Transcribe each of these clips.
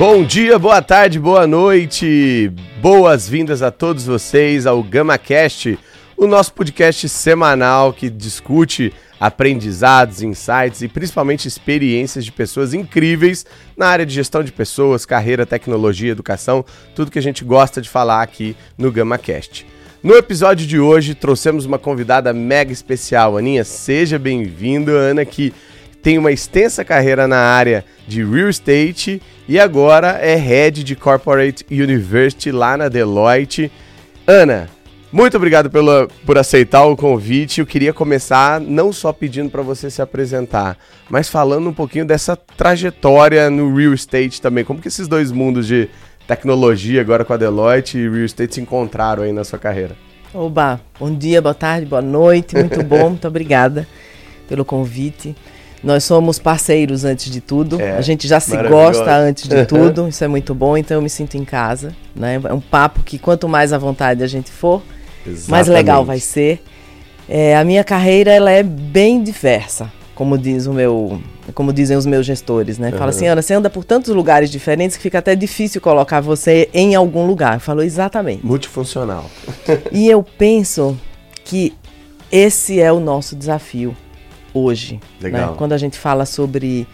Bom dia, boa tarde, boa noite. Boas-vindas a todos vocês ao GamaCast, o nosso podcast semanal que discute aprendizados, insights e principalmente experiências de pessoas incríveis na área de gestão de pessoas, carreira, tecnologia, educação, tudo que a gente gosta de falar aqui no GamaCast. No episódio de hoje trouxemos uma convidada mega especial, Aninha, seja bem-vindo, Ana, que tem uma extensa carreira na área de real estate e agora é head de Corporate University lá na Deloitte. Ana, muito obrigado pela, por aceitar o convite. Eu queria começar não só pedindo para você se apresentar, mas falando um pouquinho dessa trajetória no real estate também. Como que esses dois mundos de tecnologia agora com a Deloitte e real estate se encontraram aí na sua carreira? Oba, bom dia, boa tarde, boa noite, muito bom, muito obrigada pelo convite. Nós somos parceiros antes de tudo. É, a gente já se gosta antes de tudo. Isso é muito bom. Então eu me sinto em casa. Né? É um papo que quanto mais à vontade a gente for, Exatamente. mais legal vai ser. É, a minha carreira ela é bem diversa, como diz o meu, como dizem os meus gestores, né? Fala assim, Ana, você anda por tantos lugares diferentes que fica até difícil colocar você em algum lugar. Falou exatamente. Multifuncional. e eu penso que esse é o nosso desafio hoje. Né? Quando a gente fala sobre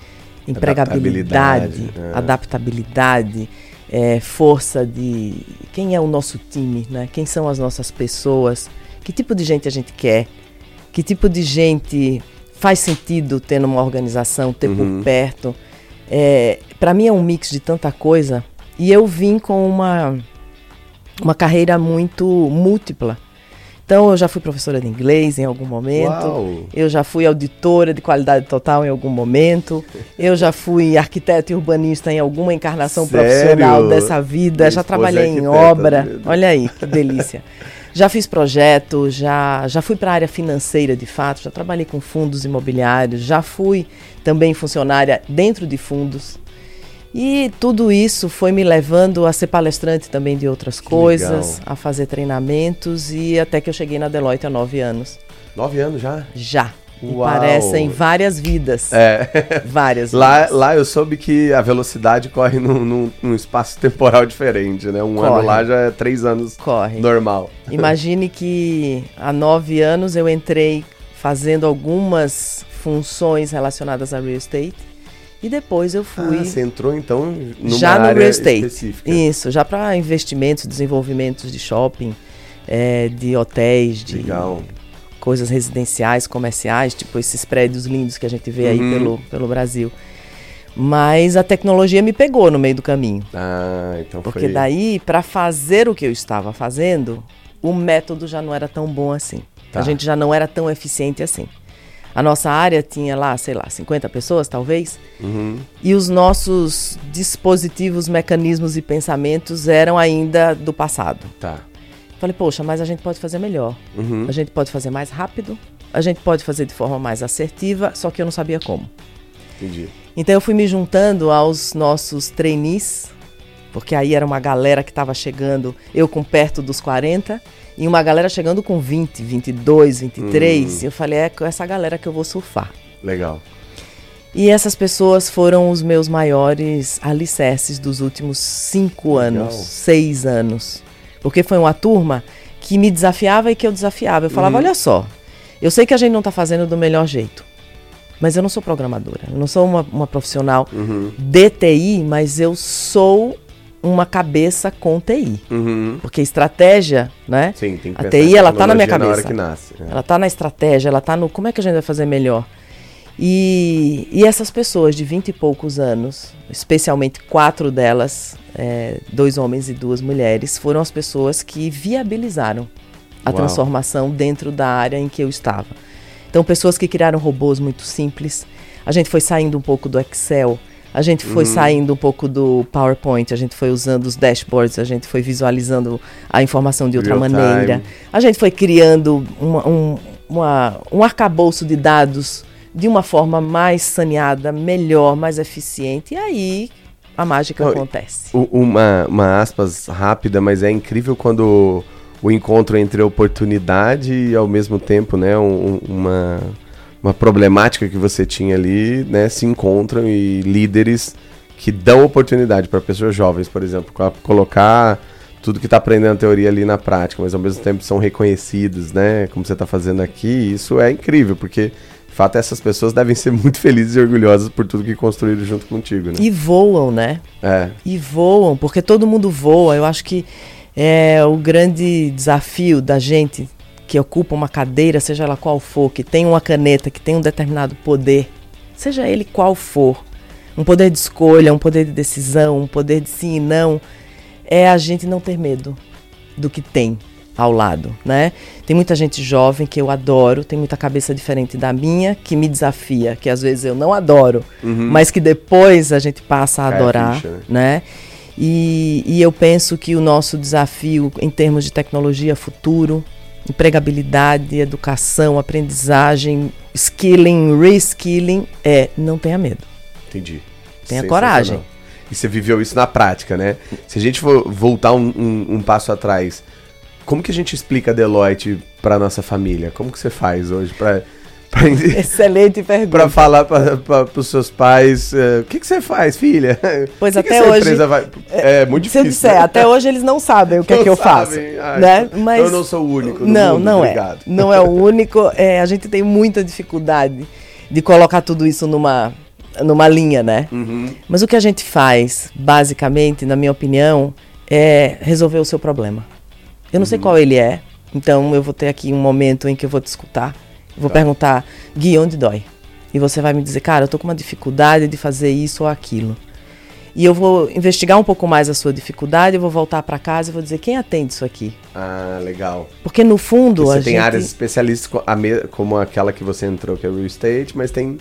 empregabilidade, adaptabilidade, é. adaptabilidade é, força de quem é o nosso time, né? quem são as nossas pessoas, que tipo de gente a gente quer, que tipo de gente faz sentido ter numa organização, ter uhum. por perto. É, Para mim é um mix de tanta coisa e eu vim com uma, uma carreira muito múltipla. Então, eu já fui professora de inglês em algum momento. Uau. Eu já fui auditora de qualidade total em algum momento. Eu já fui arquiteto e urbanista em alguma encarnação Sério? profissional dessa vida. Minha já trabalhei em obra. Olha aí, que delícia. já fiz projeto, já, já fui para a área financeira de fato, já trabalhei com fundos imobiliários, já fui também funcionária dentro de fundos. E tudo isso foi me levando a ser palestrante também de outras que coisas, legal. a fazer treinamentos e até que eu cheguei na Deloitte há nove anos. Nove anos já? Já. Uau. E parecem várias vidas. É. Várias lá, vidas. Lá eu soube que a velocidade corre num, num, num espaço temporal diferente, né? Um corre. ano lá já é três anos corre. normal. Imagine que há nove anos eu entrei fazendo algumas funções relacionadas a real estate e depois eu fui. Ah, você entrou então numa já no real estate. Específica. Isso, já para investimentos, desenvolvimentos de shopping, é, de hotéis, de Legal. coisas residenciais, comerciais, tipo esses prédios lindos que a gente vê uhum. aí pelo, pelo Brasil. Mas a tecnologia me pegou no meio do caminho. Ah, então Porque foi... daí, para fazer o que eu estava fazendo, o método já não era tão bom assim. Tá. A gente já não era tão eficiente assim. A nossa área tinha lá, sei lá, 50 pessoas talvez. Uhum. E os nossos dispositivos, mecanismos e pensamentos eram ainda do passado. Tá. Falei, poxa, mas a gente pode fazer melhor. Uhum. A gente pode fazer mais rápido. A gente pode fazer de forma mais assertiva, só que eu não sabia como. Entendi. Então eu fui me juntando aos nossos trainees, porque aí era uma galera que estava chegando, eu com perto dos 40, e uma galera chegando com 20, 22, 23. Hum. E eu falei, é com essa galera que eu vou surfar. Legal. E essas pessoas foram os meus maiores alicerces dos últimos cinco Legal. anos, seis anos. Porque foi uma turma que me desafiava e que eu desafiava. Eu falava, uhum. olha só, eu sei que a gente não está fazendo do melhor jeito. Mas eu não sou programadora, eu não sou uma, uma profissional uhum. de TI, mas eu sou uma cabeça com TI. Uhum. Porque estratégia, né? Sim, tem que a TI, ela tá na minha cabeça. Na hora que nasce. É. Ela tá na estratégia, ela tá no como é que a gente vai fazer melhor. E, e essas pessoas de vinte e poucos anos, especialmente quatro delas, é, dois homens e duas mulheres, foram as pessoas que viabilizaram a Uau. transformação dentro da área em que eu estava. Então, pessoas que criaram robôs muito simples. A gente foi saindo um pouco do Excel A gente foi uhum. saindo um pouco do PowerPoint, a gente foi usando os dashboards, a gente foi visualizando a informação de outra Real maneira. Time. A gente foi criando uma, um, uma, um arcabouço de dados de uma forma mais saneada, melhor, mais eficiente. E aí a mágica acontece. Uma, uma aspas rápida, mas é incrível quando o encontro entre oportunidade e ao mesmo tempo, né, um, uma, uma problemática que você tinha ali, né, se encontram e líderes que dão oportunidade para pessoas jovens, por exemplo, colocar tudo que está aprendendo na teoria ali na prática, mas ao mesmo tempo são reconhecidos, né, como você está fazendo aqui, isso é incrível, porque fato, essas pessoas devem ser muito felizes e orgulhosas por tudo que construíram junto contigo, né? E voam, né? É. E voam, porque todo mundo voa. Eu acho que é o grande desafio da gente que ocupa uma cadeira, seja ela qual for, que tem uma caneta, que tem um determinado poder, seja ele qual for, um poder de escolha, um poder de decisão, um poder de sim e não, é a gente não ter medo do que tem ao lado, né? Tem muita gente jovem que eu adoro, tem muita cabeça diferente da minha que me desafia, que às vezes eu não adoro, uhum. mas que depois a gente passa a adorar, é a ficha, né? né? E, e eu penso que o nosso desafio em termos de tecnologia futuro, empregabilidade, educação, aprendizagem, skilling, reskilling, é não tenha medo. Entendi. Tenha coragem. E você viveu isso na prática, né? Se a gente for voltar um, um, um passo atrás, como que a gente explica a Deloitte para nossa família? Como que você faz hoje para Excelente pergunta. Para falar para os seus pais, uh, o que, que você faz, filha? Pois que até que hoje. Vai... É, é muito difícil. Se disser, né? até hoje eles não sabem o que não é que eu sabem. faço. Ai, né? Mas eu não sou o único. não, mundo, não é. obrigado. é. Não é o único. É, a gente tem muita dificuldade de colocar tudo isso numa, numa linha, né? Uhum. Mas o que a gente faz, basicamente, na minha opinião, é resolver o seu problema. Eu não uhum. sei qual ele é, então eu vou ter aqui um momento em que eu vou te escutar Vou tá. perguntar, Gui, onde dói? E você vai me dizer, cara, eu tô com uma dificuldade de fazer isso ou aquilo. E eu vou investigar um pouco mais a sua dificuldade, eu vou voltar para casa e vou dizer quem atende isso aqui. Ah, legal. Porque no fundo Porque você a tem gente... áreas especialistas como aquela que você entrou, que é real estate, mas tem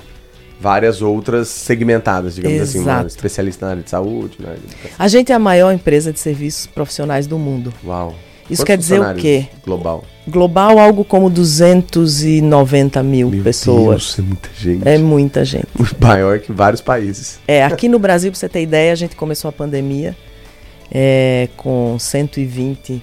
várias outras segmentadas, digamos assim, Exato. assim, uma especialista na área de saúde, na área de A gente é a maior empresa de serviços profissionais do mundo. Uau. Isso Quantos quer dizer o quê? Global. Global, algo como 290 mil Meu pessoas. Deus, é muita gente. É muita gente. Maior que vários países. É, aqui no Brasil, para você ter ideia, a gente começou a pandemia é, com 120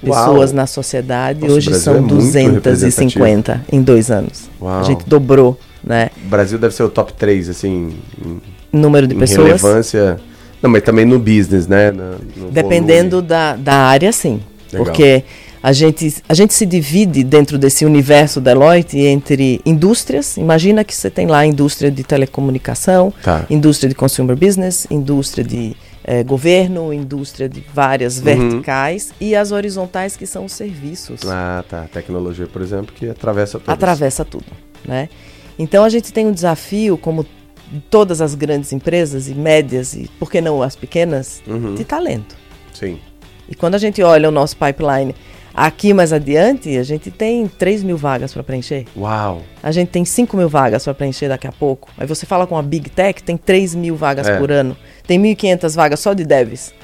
pessoas Uau. na sociedade. Nossa, Hoje são é 250 em dois anos. Uau. A gente dobrou, né? O Brasil deve ser o top 3, assim. Em, Número de pessoas. relevância. Não, mas também no business, né? No, no Dependendo da, da área, sim. Legal. Porque a gente, a gente se divide dentro desse universo Deloitte entre indústrias. Imagina que você tem lá a indústria de telecomunicação, tá. indústria de consumer business, indústria de eh, governo, indústria de várias uhum. verticais e as horizontais que são os serviços. Ah, tá. Tecnologia, por exemplo, que atravessa tudo. Atravessa tudo, né? Então a gente tem um desafio, como todas as grandes empresas e médias e por que não as pequenas, uhum. de talento. Sim. E quando a gente olha o nosso pipeline aqui mais adiante, a gente tem 3 mil vagas para preencher. Uau! A gente tem 5 mil vagas para preencher daqui a pouco. Aí você fala com a Big Tech, tem 3 mil vagas é. por ano. Tem 1.500 vagas só de devs.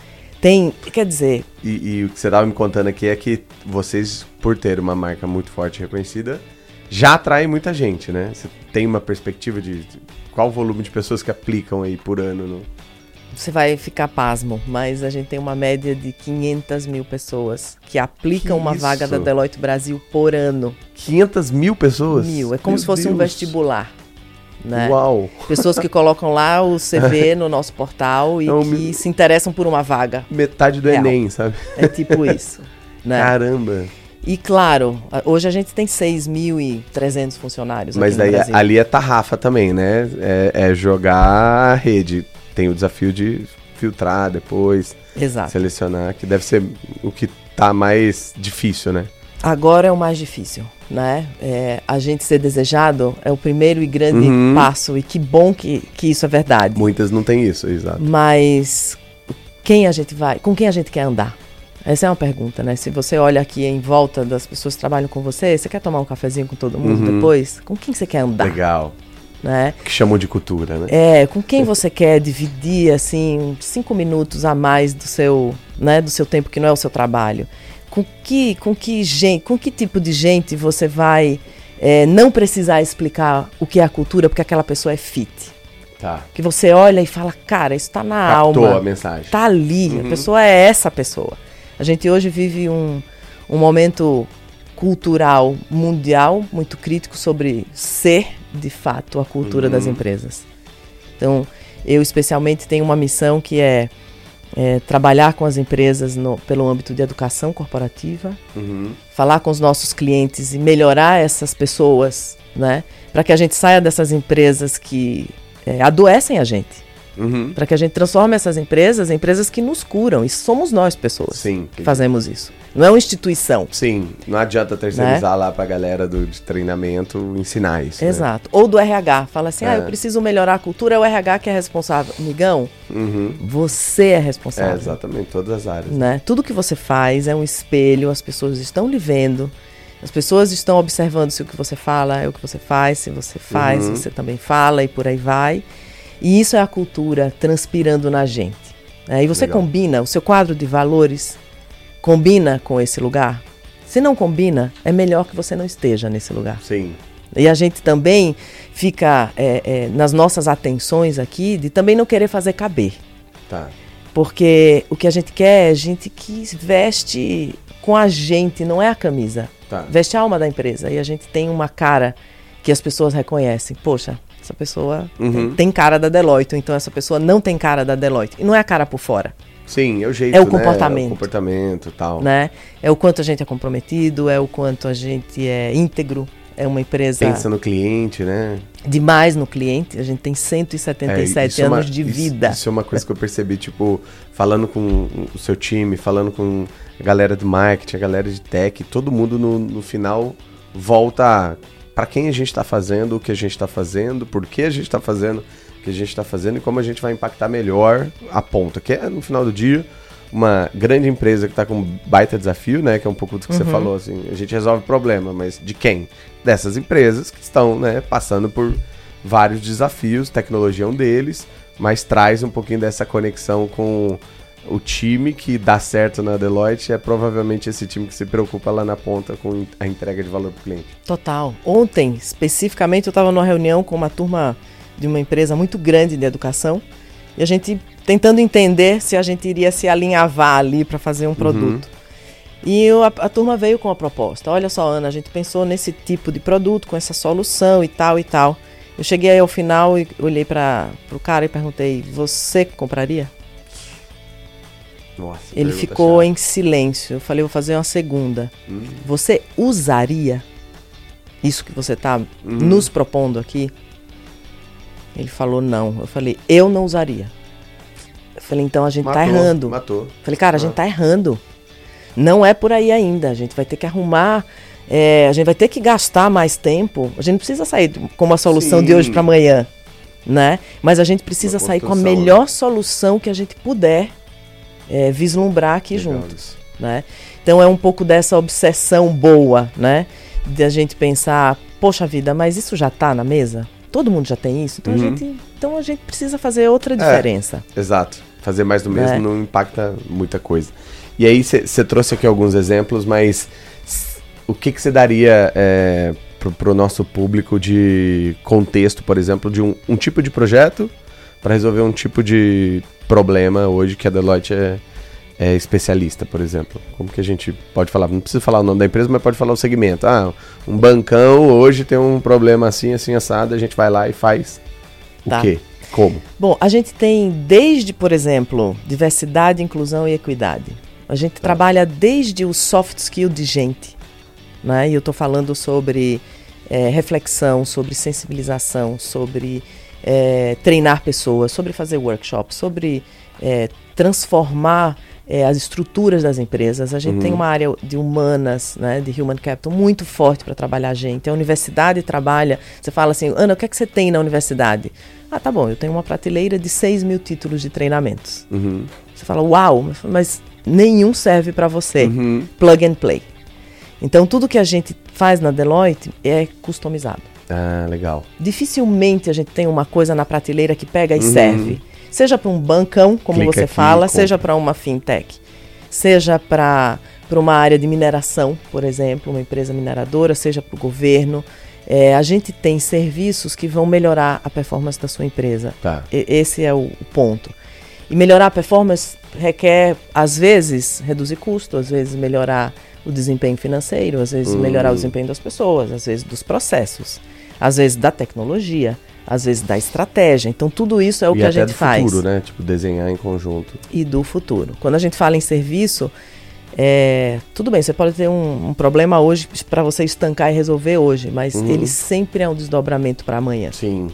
Tem, quer dizer... E, e o que você estava me contando aqui é que vocês, por ter uma marca muito forte e reconhecida, já atraem muita gente, né? Você tem uma perspectiva de qual o volume de pessoas que aplicam aí por ano no você vai ficar pasmo, mas a gente tem uma média de 500 mil pessoas que aplicam que uma isso? vaga da Deloitte Brasil por ano. 500 mil pessoas? Mil, é como Meu se fosse Deus. um vestibular. Né? Uau! Pessoas que colocam lá o CV no nosso portal e então, que se interessam por uma vaga. Metade do real. Enem, sabe? É tipo isso. né? Caramba! E claro, hoje a gente tem 6.300 funcionários. Mas daí ali é tarrafa também, né? É, é jogar a rede tem o desafio de filtrar depois, Exato. selecionar, que deve ser o que tá mais difícil, né? Agora é o mais difícil, né? É, a gente ser desejado é o primeiro e grande uhum. passo, e que bom que, que isso é verdade. Muitas não têm isso, exato. Mas quem a gente vai, com quem a gente quer andar? Essa é uma pergunta, né? Se você olha aqui em volta das pessoas que trabalham com você, você quer tomar um cafezinho com todo mundo uhum. depois? Com quem você quer andar? Legal. Né? Que chamou de cultura, né? É, com quem você quer dividir, assim, cinco minutos a mais do seu, né, do seu tempo que não é o seu trabalho? Com que, com que gente, com que tipo de gente você vai é, não precisar explicar o que é a cultura porque aquela pessoa é fit? Tá. Que você olha e fala, cara, isso está na Captou alma. a mensagem. Tá ali, uhum. a pessoa é essa pessoa. A gente hoje vive um, um momento cultural mundial muito crítico sobre ser de fato a cultura uhum. das empresas. Então, eu especialmente tenho uma missão que é, é trabalhar com as empresas no, pelo âmbito de educação corporativa, uhum. falar com os nossos clientes e melhorar essas pessoas, né, para que a gente saia dessas empresas que é, adoecem a gente. Uhum. Para que a gente transforme essas empresas em empresas que nos curam. E somos nós, pessoas, Sim, que fazemos isso. Não é uma instituição. Sim, não adianta terceirizar né? lá para a galera do, de treinamento ensinar isso. Né? Exato. Né? Ou do RH. Fala assim, é. ah, eu preciso melhorar a cultura, é o RH que é responsável. Migão, uhum. você é responsável. É, exatamente, todas as áreas. Né? Tudo que você faz é um espelho, as pessoas estão lhe vendo. As pessoas estão observando se o que você fala é o que você faz, se você faz, uhum. você também fala e por aí vai. E isso é a cultura transpirando na gente. Né? E você Legal. combina, o seu quadro de valores combina com esse lugar? Se não combina, é melhor que você não esteja nesse lugar. Sim. E a gente também fica é, é, nas nossas atenções aqui de também não querer fazer caber. Tá. Porque o que a gente quer é gente que veste com a gente, não é a camisa. Tá. Veste a alma da empresa. E a gente tem uma cara que as pessoas reconhecem. Poxa, essa pessoa uhum. tem cara da Deloitte, então essa pessoa não tem cara da Deloitte. E não é a cara por fora. Sim, é o jeito, É o comportamento. Né? É o comportamento tal. Né? É o quanto a gente é comprometido, é o quanto a gente é íntegro. É uma empresa. Pensa no cliente, né? Demais no cliente. A gente tem 177 é, anos é uma, de vida. Isso, isso, é uma coisa que eu percebi, tipo, falando com o seu time, falando com a galera do marketing, a galera de tech, todo mundo no, no final volta para quem a gente está fazendo, o que a gente está fazendo, por que a gente está fazendo o que a gente está fazendo e como a gente vai impactar melhor a ponta, que é no final do dia uma grande empresa que está com um baita desafio, né? Que é um pouco do que uhum. você falou, assim, a gente resolve problema, mas de quem? Dessas empresas que estão, né, passando por vários desafios, tecnologia é um deles, mas traz um pouquinho dessa conexão com o time que dá certo na Deloitte é provavelmente esse time que se preocupa lá na ponta com a entrega de valor para o cliente. Total. Ontem, especificamente, eu estava numa reunião com uma turma de uma empresa muito grande de educação e a gente tentando entender se a gente iria se alinhavar ali para fazer um uhum. produto. Uhum. E eu, a, a, turma veio com a proposta. Olha só, Ana, a gente pensou nesse tipo de produto, com essa solução e tal e tal. Eu cheguei aí ao final e olhei para o cara e perguntei: Você compraria? Nossa, Ele ficou chata. em silêncio. Eu falei, vou fazer uma segunda. Hum. Você usaria isso que você está hum. nos propondo aqui? Ele falou não. Eu falei, eu não usaria. Eu falei, então a gente tá matou, tá errando. Matou. Eu falei, cara, a gente ah. tá errando. Não é por aí ainda. A gente vai ter que arrumar. É, a gente vai ter que gastar mais tempo. A gente não precisa sair com uma solução Sim. de hoje para amanhã, né? Mas a gente precisa sair com a melhor solução que a gente puder é, vislumbrar aqui Legal juntos. Né? Então é um pouco dessa obsessão boa, né? De a gente pensar, poxa vida, mas isso já está na mesa? Todo mundo já tem isso? Então, uhum. a, gente, então a gente precisa fazer outra é, diferença. É, exato. Fazer mais do mesmo né? não impacta muita coisa. E aí você trouxe aqui alguns exemplos, mas o que você daria é, para o nosso público de contexto, por exemplo, de um, um tipo de projeto para resolver um tipo de problema hoje que a Deloitte é, é, especialista, por exemplo? Como que a gente pode falar? Não precisa falar o nome da empresa, mas pode falar o segmento. Ah, um bancão hoje tem um problema assim, assim, assado, a gente vai lá e faz tá. o quê? Como? Bom, a gente tem desde, por exemplo, diversidade, inclusão e equidade. A gente tá. trabalha desde o soft skill de gente, né? E eu estou falando sobre é, reflexão, sobre sensibilização, sobre é, treinar pessoas, sobre fazer workshops, sobre é, transformar é, as estruturas das empresas. A gente uhum. tem uma área de humanas, né, de human capital, muito forte para trabalhar a gente. A universidade trabalha. Você fala assim, Ana, o que é que você tem na universidade? Ah, tá bom, eu tenho uma prateleira de 6 mil títulos de treinamentos. Uhum. Você fala, uau, mas nenhum serve para você. Uhum. Plug and play. Então, tudo que a gente faz na Deloitte é customizado. Ah, legal. Dificilmente a gente tem uma coisa na prateleira que pega e uhum. serve. Seja para um bancão, como Clica você aqui, fala, seja para uma fintech, seja para uma área de mineração, por exemplo, uma empresa mineradora, seja para o governo. É, a gente tem serviços que vão melhorar a performance da sua empresa. Tá. E, esse é o, o ponto. E melhorar a performance requer, às vezes, reduzir custo, às vezes melhorar o desempenho financeiro, às vezes melhorar o hum. desempenho das pessoas, às vezes dos processos, às vezes da tecnologia, às vezes da estratégia. Então tudo isso é o e que a gente do faz. futuro, né? Tipo desenhar em conjunto. E do futuro. Quando a gente fala em serviço, é, tudo bem, você pode ter um, um problema hoje para você estancar e resolver hoje, mas uhum. ele sempre é um desdobramento para amanhã. Sim.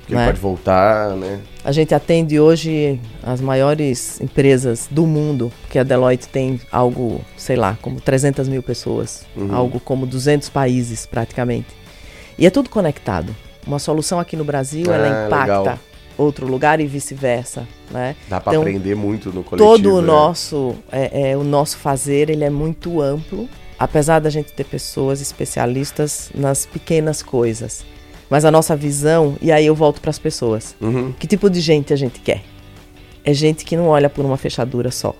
Porque né? pode voltar, né? A gente atende hoje as maiores empresas do mundo, porque a Deloitte tem algo, sei lá, como 300 mil pessoas, uhum. algo como 200 países praticamente. E é tudo conectado. Uma solução aqui no Brasil, ah, ela impacta legal. outro lugar e vice-versa, né? Dá para então, aprender muito no coletivo. Todo o né? nosso, é, é, o nosso fazer, ele é muito amplo, apesar da gente ter pessoas especialistas nas pequenas coisas. Mas a nossa visão, e aí eu volto para as pessoas. Uhum. Que tipo de gente a gente quer? É gente que não olha por uma fechadura só.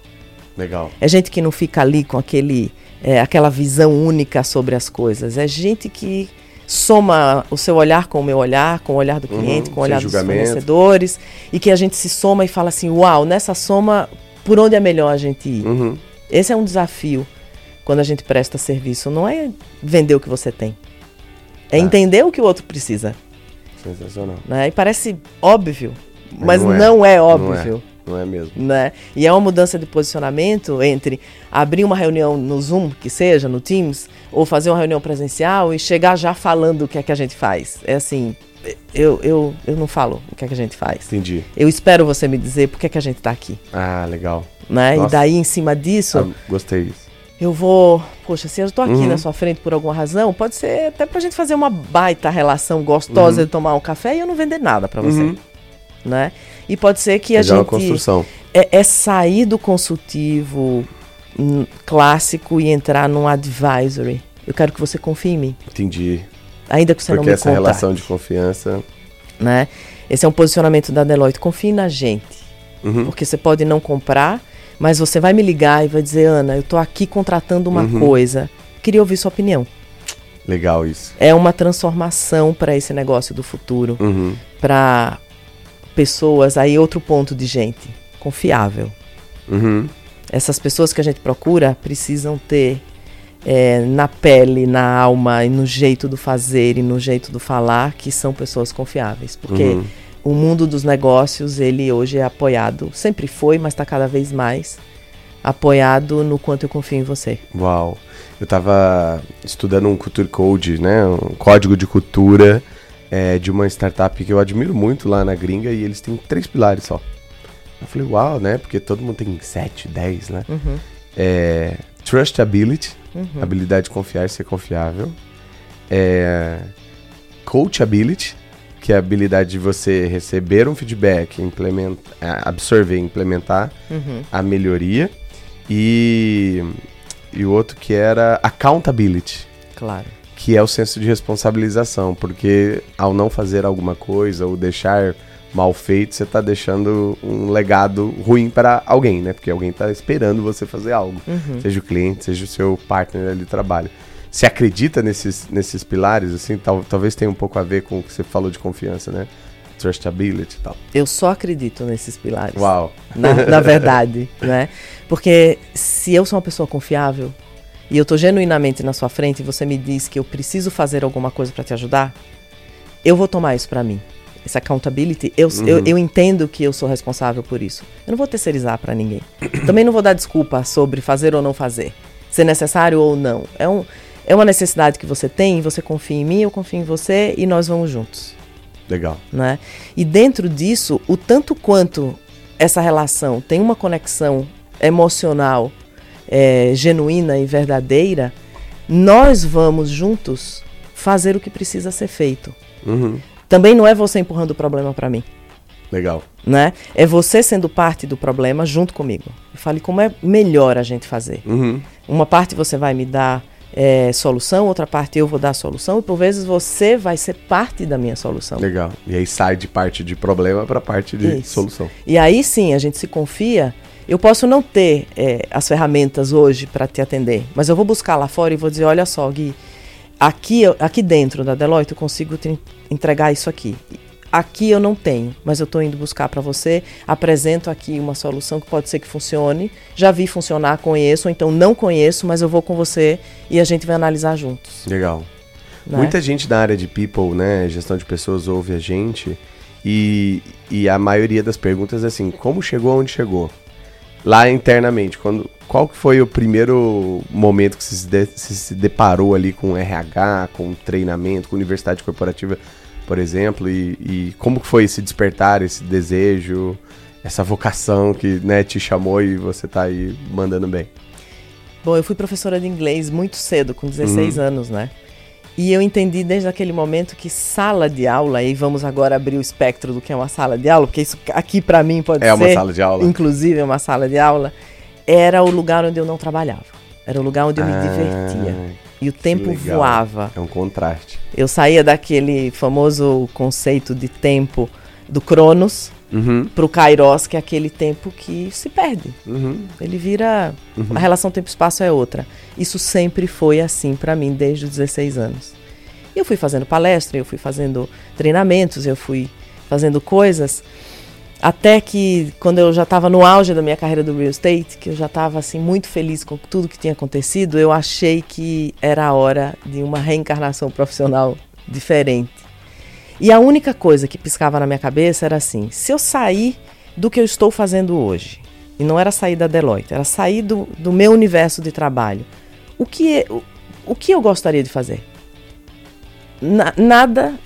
Legal. É gente que não fica ali com aquele, é, aquela visão única sobre as coisas. É gente que soma o seu olhar com o meu olhar, com o olhar do uhum. cliente, uhum, com o olhar dos julgamento. fornecedores, e que a gente se soma e fala assim: uau, nessa soma, por onde é melhor a gente ir? Uhum. Esse é um desafio quando a gente presta serviço. Não é vender o que você tem. É, entender o que o outro precisa. Sensacional. Né? E parece óbvio, mas, mas não, é. não, é. óbvio. Não é. Não é mesmo. Né? E é uma mudança de posicionamento entre abrir uma reunião no Zoom, que seja, no Teams, ou fazer uma reunião presencial e chegar já falando o que é que a gente faz. É assim, eu, eu, eu não falo o que é que a gente faz. Entendi. Eu espero você me dizer por que é que a gente está aqui. Ah, legal. Né? E daí, em cima disso... Ah, gostei disso eu vou, poxa, se eu estou aqui uhum. na sua frente por alguma razão, pode ser até para a gente fazer uma baita relação gostosa uhum. de tomar um café e eu não vender nada para você, uhum. né? E pode ser que a gente uma construção. É, é sair do consultivo hum, clássico e entrar num advisory. Eu quero que você confie em mim. Entendi. Ainda que você Porque não me essa relação de confiança, né? Esse é um posicionamento da Deloitte. Confie na gente. Uhum. Porque você pode não comprar, mas você vai me ligar e vai dizer, Ana, eu estou aqui contratando uma uhum. coisa. Queria ouvir sua opinião. Legal isso. É uma transformação para esse negócio do futuro. Uhum. Para pessoas, aí outro ponto de gente, confiável. Uhum. Essas pessoas que a gente procura precisam ter é, na pele, na alma e no jeito do fazer e no jeito do falar que são pessoas confiáveis. Porque uhum o mundo dos negócios, ele hoje é apoiado, sempre foi, mas está cada vez mais apoiado no quanto eu confio em você. Uau. Eu estava estudando um Culture Code, né, um código de cultura é, de uma startup que eu admiro muito lá na gringa e eles têm três pilares só. Eu falei, uau, né, porque todo mundo tem sete, dez, né. Uhum. É, trustability, uhum. habilidade de confiar e ser confiável. É, coachability, que é a habilidade de você receber um feedback, implementar, é, absorver, implementar uhum. a melhoria. E, e o outro que era accountability. Claro. Que é o senso de responsabilização, porque ao não fazer alguma coisa ou deixar mal feito, você está deixando um legado ruim para alguém, né? Porque alguém está esperando você fazer algo. Uhum. Seja o cliente, seja o seu partner de trabalho. Você acredita nesses, nesses pilares, assim? Tal, talvez tenha um pouco a ver com o que você falou de confiança, né? Trustability e tal. Eu só acredito nesses pilares. Uau! Na, na verdade, né? Porque se eu sou uma pessoa confiável e eu tô genuinamente na sua frente e você me diz que eu preciso fazer alguma coisa para te ajudar, eu vou tomar isso para mim. Essa accountability, eu, uhum. eu, eu, entendo que eu sou responsável por isso. Eu não vou terceirizar para ninguém. Também não vou dar desculpa sobre fazer ou não fazer, ser necessário ou não. É um, é uma necessidade que você tem, você confia em mim, eu confio em você e nós vamos juntos. Legal. Né? E dentro disso, o tanto quanto essa relação tem uma conexão emocional é, genuína e verdadeira, nós vamos juntos fazer o que precisa ser feito. Uhum. Também não é você empurrando o problema para mim. Legal. Né? É você sendo parte do problema junto comigo. Eu fale como é melhor a gente fazer. Uhum. Uma parte você vai me dar é, solução, outra parte eu vou dar a solução, e por vezes você vai ser parte da minha solução. Legal. E aí sai de parte de problema para parte de Isso. solução. E aí sim, a gente se confia. Eu posso não ter é, as ferramentas hoje para te atender, mas eu vou buscar lá fora e vou dizer: olha só, Gui, aqui, aqui dentro da Deloitte eu consigo te entregar isso aqui. Aqui eu não tenho, mas eu estou indo buscar para você. Apresento aqui uma solução que pode ser que funcione. Já vi funcionar, conheço, ou então não conheço, mas eu vou com você e a gente vai analisar juntos. Legal. Né? Muita gente da área de people, né, gestão de pessoas, ouve a gente e, e a maioria das perguntas é assim: como chegou onde chegou? Lá internamente, quando, qual que foi o primeiro momento que você se, de, se deparou ali com RH, com treinamento, com universidade corporativa? por exemplo, e, e como foi esse despertar, esse desejo, essa vocação que né, te chamou e você está aí mandando bem? Bom, eu fui professora de inglês muito cedo, com 16 uhum. anos, né? E eu entendi desde aquele momento que sala de aula, e vamos agora abrir o espectro do que é uma sala de aula, porque isso aqui para mim pode é ser. É uma sala de aula. Inclusive, é uma sala de aula. Era o lugar onde eu não trabalhava. Era o lugar onde eu ah, me divertia. E o tempo voava. É um contraste. Eu saía daquele famoso conceito de tempo do Cronos uhum. para o Kairos, que é aquele tempo que se perde. Uhum. Ele vira. Uhum. A relação tempo-espaço é outra. Isso sempre foi assim para mim desde os 16 anos. E eu fui fazendo palestra, eu fui fazendo treinamentos, eu fui fazendo coisas até que, quando eu já estava no auge da minha carreira do real estate, que eu já estava assim, muito feliz com tudo que tinha acontecido, eu achei que era a hora de uma reencarnação profissional diferente. E a única coisa que piscava na minha cabeça era assim: se eu sair do que eu estou fazendo hoje, e não era sair da Deloitte, era sair do, do meu universo de trabalho, o que, o, o que eu gostaria de fazer? Na, nada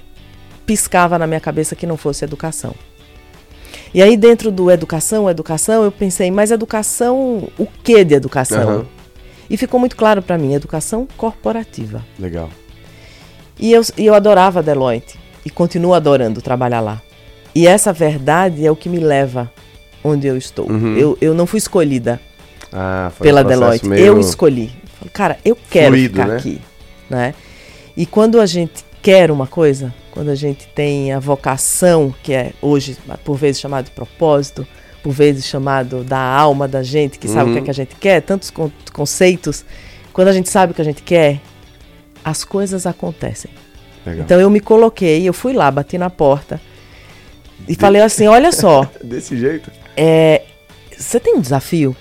piscava na minha cabeça que não fosse educação. E aí, dentro do educação, educação, eu pensei, mas educação, o que de educação? Uhum. E ficou muito claro para mim, educação corporativa. Legal. E eu, e eu adorava a Deloitte e continuo adorando trabalhar lá. E essa verdade é o que me leva onde eu estou. Uhum. Eu, eu não fui escolhida ah, pela Deloitte. Eu escolhi. Cara, eu quero Fluido, ficar né? aqui. Né? E quando a gente quer uma coisa, quando a gente tem a vocação, que é hoje por vezes chamado de propósito, por vezes chamado da alma da gente, que sabe uhum. o que, é que a gente quer, tantos conceitos, quando a gente sabe o que a gente quer, as coisas acontecem. Legal. Então eu me coloquei, eu fui lá, bati na porta e de... falei assim: olha só. Desse jeito? É, você tem um desafio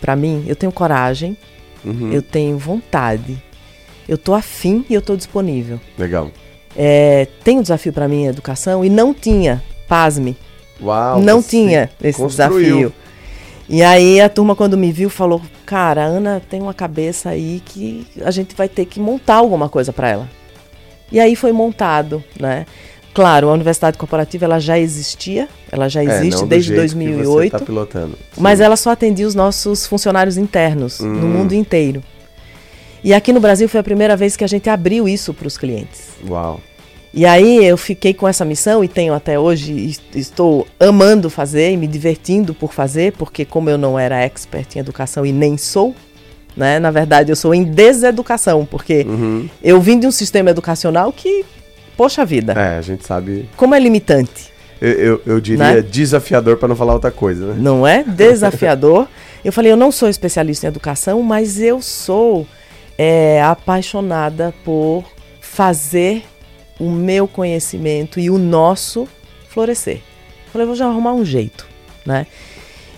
para mim? Eu tenho coragem, uhum. eu tenho vontade, eu tô afim e eu tô disponível. Legal. É, tem um desafio para mim educação e não tinha, pasme. Uau, não tinha esse construiu. desafio. E aí a turma quando me viu falou: "Cara, a Ana tem uma cabeça aí que a gente vai ter que montar alguma coisa para ela". E aí foi montado, né? Claro, a universidade corporativa ela já existia, ela já é, existe é, desde 2008. Tá pilotando. Mas ela só atendia os nossos funcionários internos hum. no mundo inteiro. E aqui no Brasil foi a primeira vez que a gente abriu isso para os clientes. Uau! E aí eu fiquei com essa missão e tenho até hoje, estou amando fazer e me divertindo por fazer, porque como eu não era expert em educação e nem sou, né? Na verdade eu sou em deseducação, porque uhum. eu vim de um sistema educacional que, poxa vida. É, a gente sabe. Como é limitante. Eu, eu, eu diria né? desafiador para não falar outra coisa, né? Não é? Desafiador. eu falei, eu não sou especialista em educação, mas eu sou é, apaixonada por fazer o meu conhecimento e o nosso florescer. Falei, vou já arrumar um jeito, né?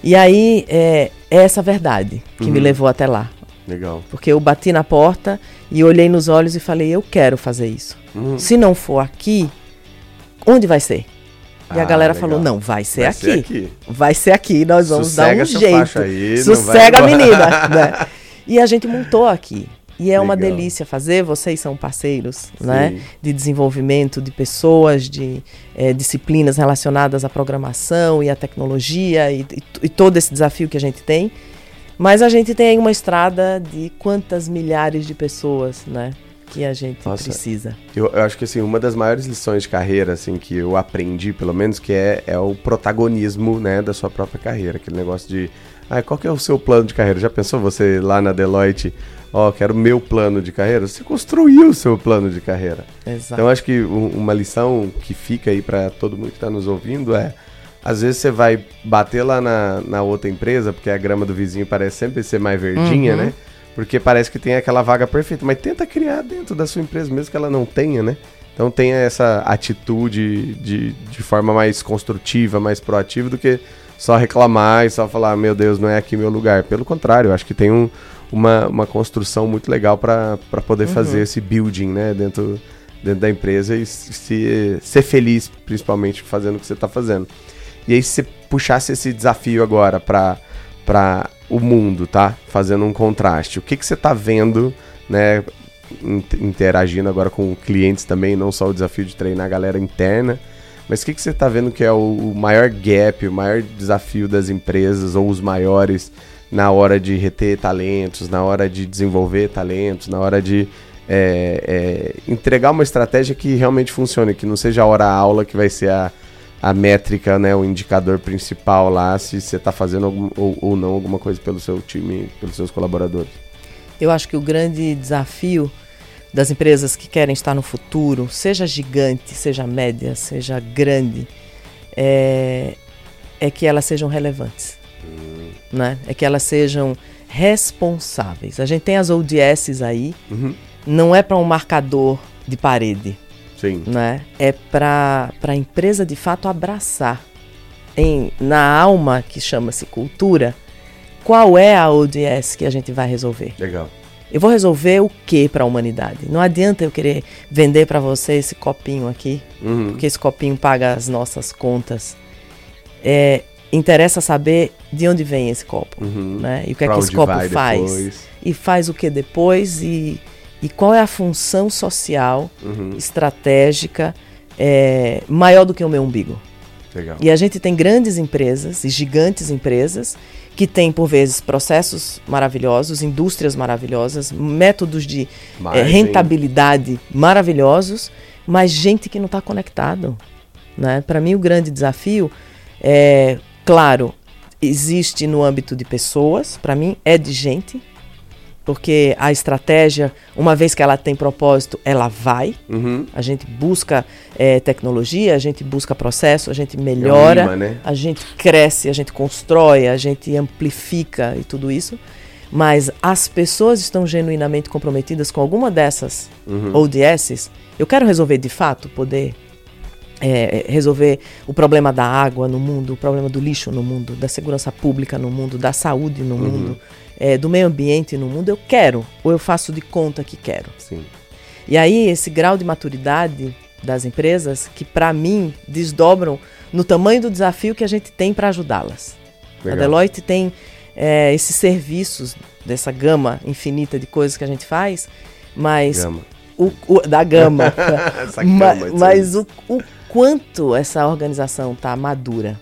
E aí é, é essa verdade que uhum. me levou até lá. Legal. Porque eu bati na porta e olhei nos olhos e falei, eu quero fazer isso. Uhum. Se não for aqui, onde vai ser? E ah, a galera legal. falou: não, vai ser, vai aqui. ser aqui. Vai ser aqui, nós vamos Sossega dar um jeito. Aí, Sossega a menina. né? E a gente montou aqui. E é Legal. uma delícia fazer, vocês são parceiros né, de desenvolvimento de pessoas, de é, disciplinas relacionadas à programação e à tecnologia e, e, e, todo esse desafio que a gente tem. Mas a gente tem aí uma estrada de quantas milhares de pessoas, né? Que a gente Nossa, precisa. Eu, eu, acho que assim, uma das maiores lições de carreira assim, que eu aprendi, pelo menos, que é, é o protagonismo né, da sua própria carreira. Aquele negócio de Ah, qual que é o seu plano de carreira? Já pensou você lá na Deloitte? Ó, oh, quero o meu plano de carreira. Você construiu o seu plano de carreira. Exato. Então acho que uma lição que fica aí para todo mundo que está nos ouvindo é às vezes você vai bater lá na, na outra empresa, porque a grama do vizinho parece sempre ser mais verdinha, uhum. né? Porque parece que tem aquela vaga perfeita, mas tenta criar dentro da sua empresa, mesmo que ela não tenha, né? Então tenha essa atitude de, de forma mais construtiva, mais proativa do que só reclamar e só falar, meu Deus, não é aqui meu lugar. Pelo contrário, acho que tem um, uma, uma construção muito legal para poder uhum. fazer esse building, né? Dentro, dentro da empresa e se, ser feliz, principalmente, fazendo o que você está fazendo. E aí, se você puxasse esse desafio agora para o mundo, tá? Fazendo um contraste, o que, que você está vendo, né? Interagindo agora com clientes também, não só o desafio de treinar a galera interna, mas o que, que você está vendo que é o, maior gap, o maior desafio das empresas, ou os maiores, na hora de reter talentos, na hora de desenvolver talentos, na hora de é, é, entregar uma estratégia que realmente funcione, que não seja a hora-aula que vai ser a, a métrica, né, o indicador principal lá, se você está fazendo algum, ou, ou não alguma coisa pelo seu time, pelos seus colaboradores. Eu acho que o grande desafio das empresas que querem estar no futuro, seja gigante, seja média, seja grande, é, é que elas sejam relevantes. Uhum. Né? É que elas sejam responsáveis. A gente tem as ODS aí, uhum. não é para um marcador de parede. Sim. Né? É para a empresa de fato abraçar em, na alma que chama-se cultura qual é a ODS que a gente vai resolver. Legal. Eu vou resolver o que para a humanidade? Não adianta eu querer vender para você esse copinho aqui, uhum. porque esse copinho paga as nossas contas. É, interessa saber de onde vem esse copo, uhum. né? E o que é pra é que esse copo faz. Depois. E faz o que depois e e qual é a função social, uhum. estratégica, é, maior do que o meu umbigo. Legal. E a gente tem grandes empresas e gigantes empresas que têm, por vezes, processos maravilhosos, indústrias maravilhosas, métodos de é, rentabilidade maravilhosos, mas gente que não está conectado. Né? Para mim, o grande desafio é, claro, existe no âmbito de pessoas, para mim, é de gente, porque a estratégia, uma vez que ela tem propósito, ela vai. Uhum. A gente busca é, tecnologia, a gente busca processo, a gente melhora, é né? a gente cresce, a gente constrói, a gente amplifica e tudo isso. Mas as pessoas estão genuinamente comprometidas com alguma dessas uhum. ODSs. Eu quero resolver de fato, poder é, resolver o problema da água no mundo, o problema do lixo no mundo, da segurança pública no mundo, da saúde no uhum. mundo é, do meio ambiente no mundo, eu quero, ou eu faço de conta que quero. Sim. E aí, esse grau de maturidade das empresas, que para mim desdobram no tamanho do desafio que a gente tem para ajudá-las. A Deloitte tem é, esses serviços dessa gama infinita de coisas que a gente faz, mas gama. O, o, da gama, Ma, mas o, o quanto essa organização está madura.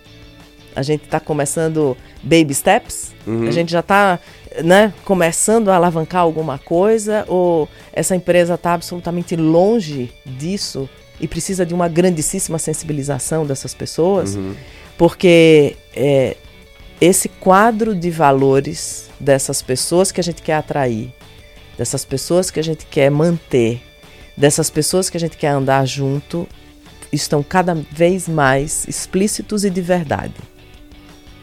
A gente está começando baby steps, uhum. a gente já está né, começando a alavancar alguma coisa ou essa empresa está absolutamente longe disso e precisa de uma grandíssima sensibilização dessas pessoas, uhum. porque é, esse quadro de valores dessas pessoas que a gente quer atrair, dessas pessoas que a gente quer manter, dessas pessoas que a gente quer andar junto, estão cada vez mais explícitos e de verdade.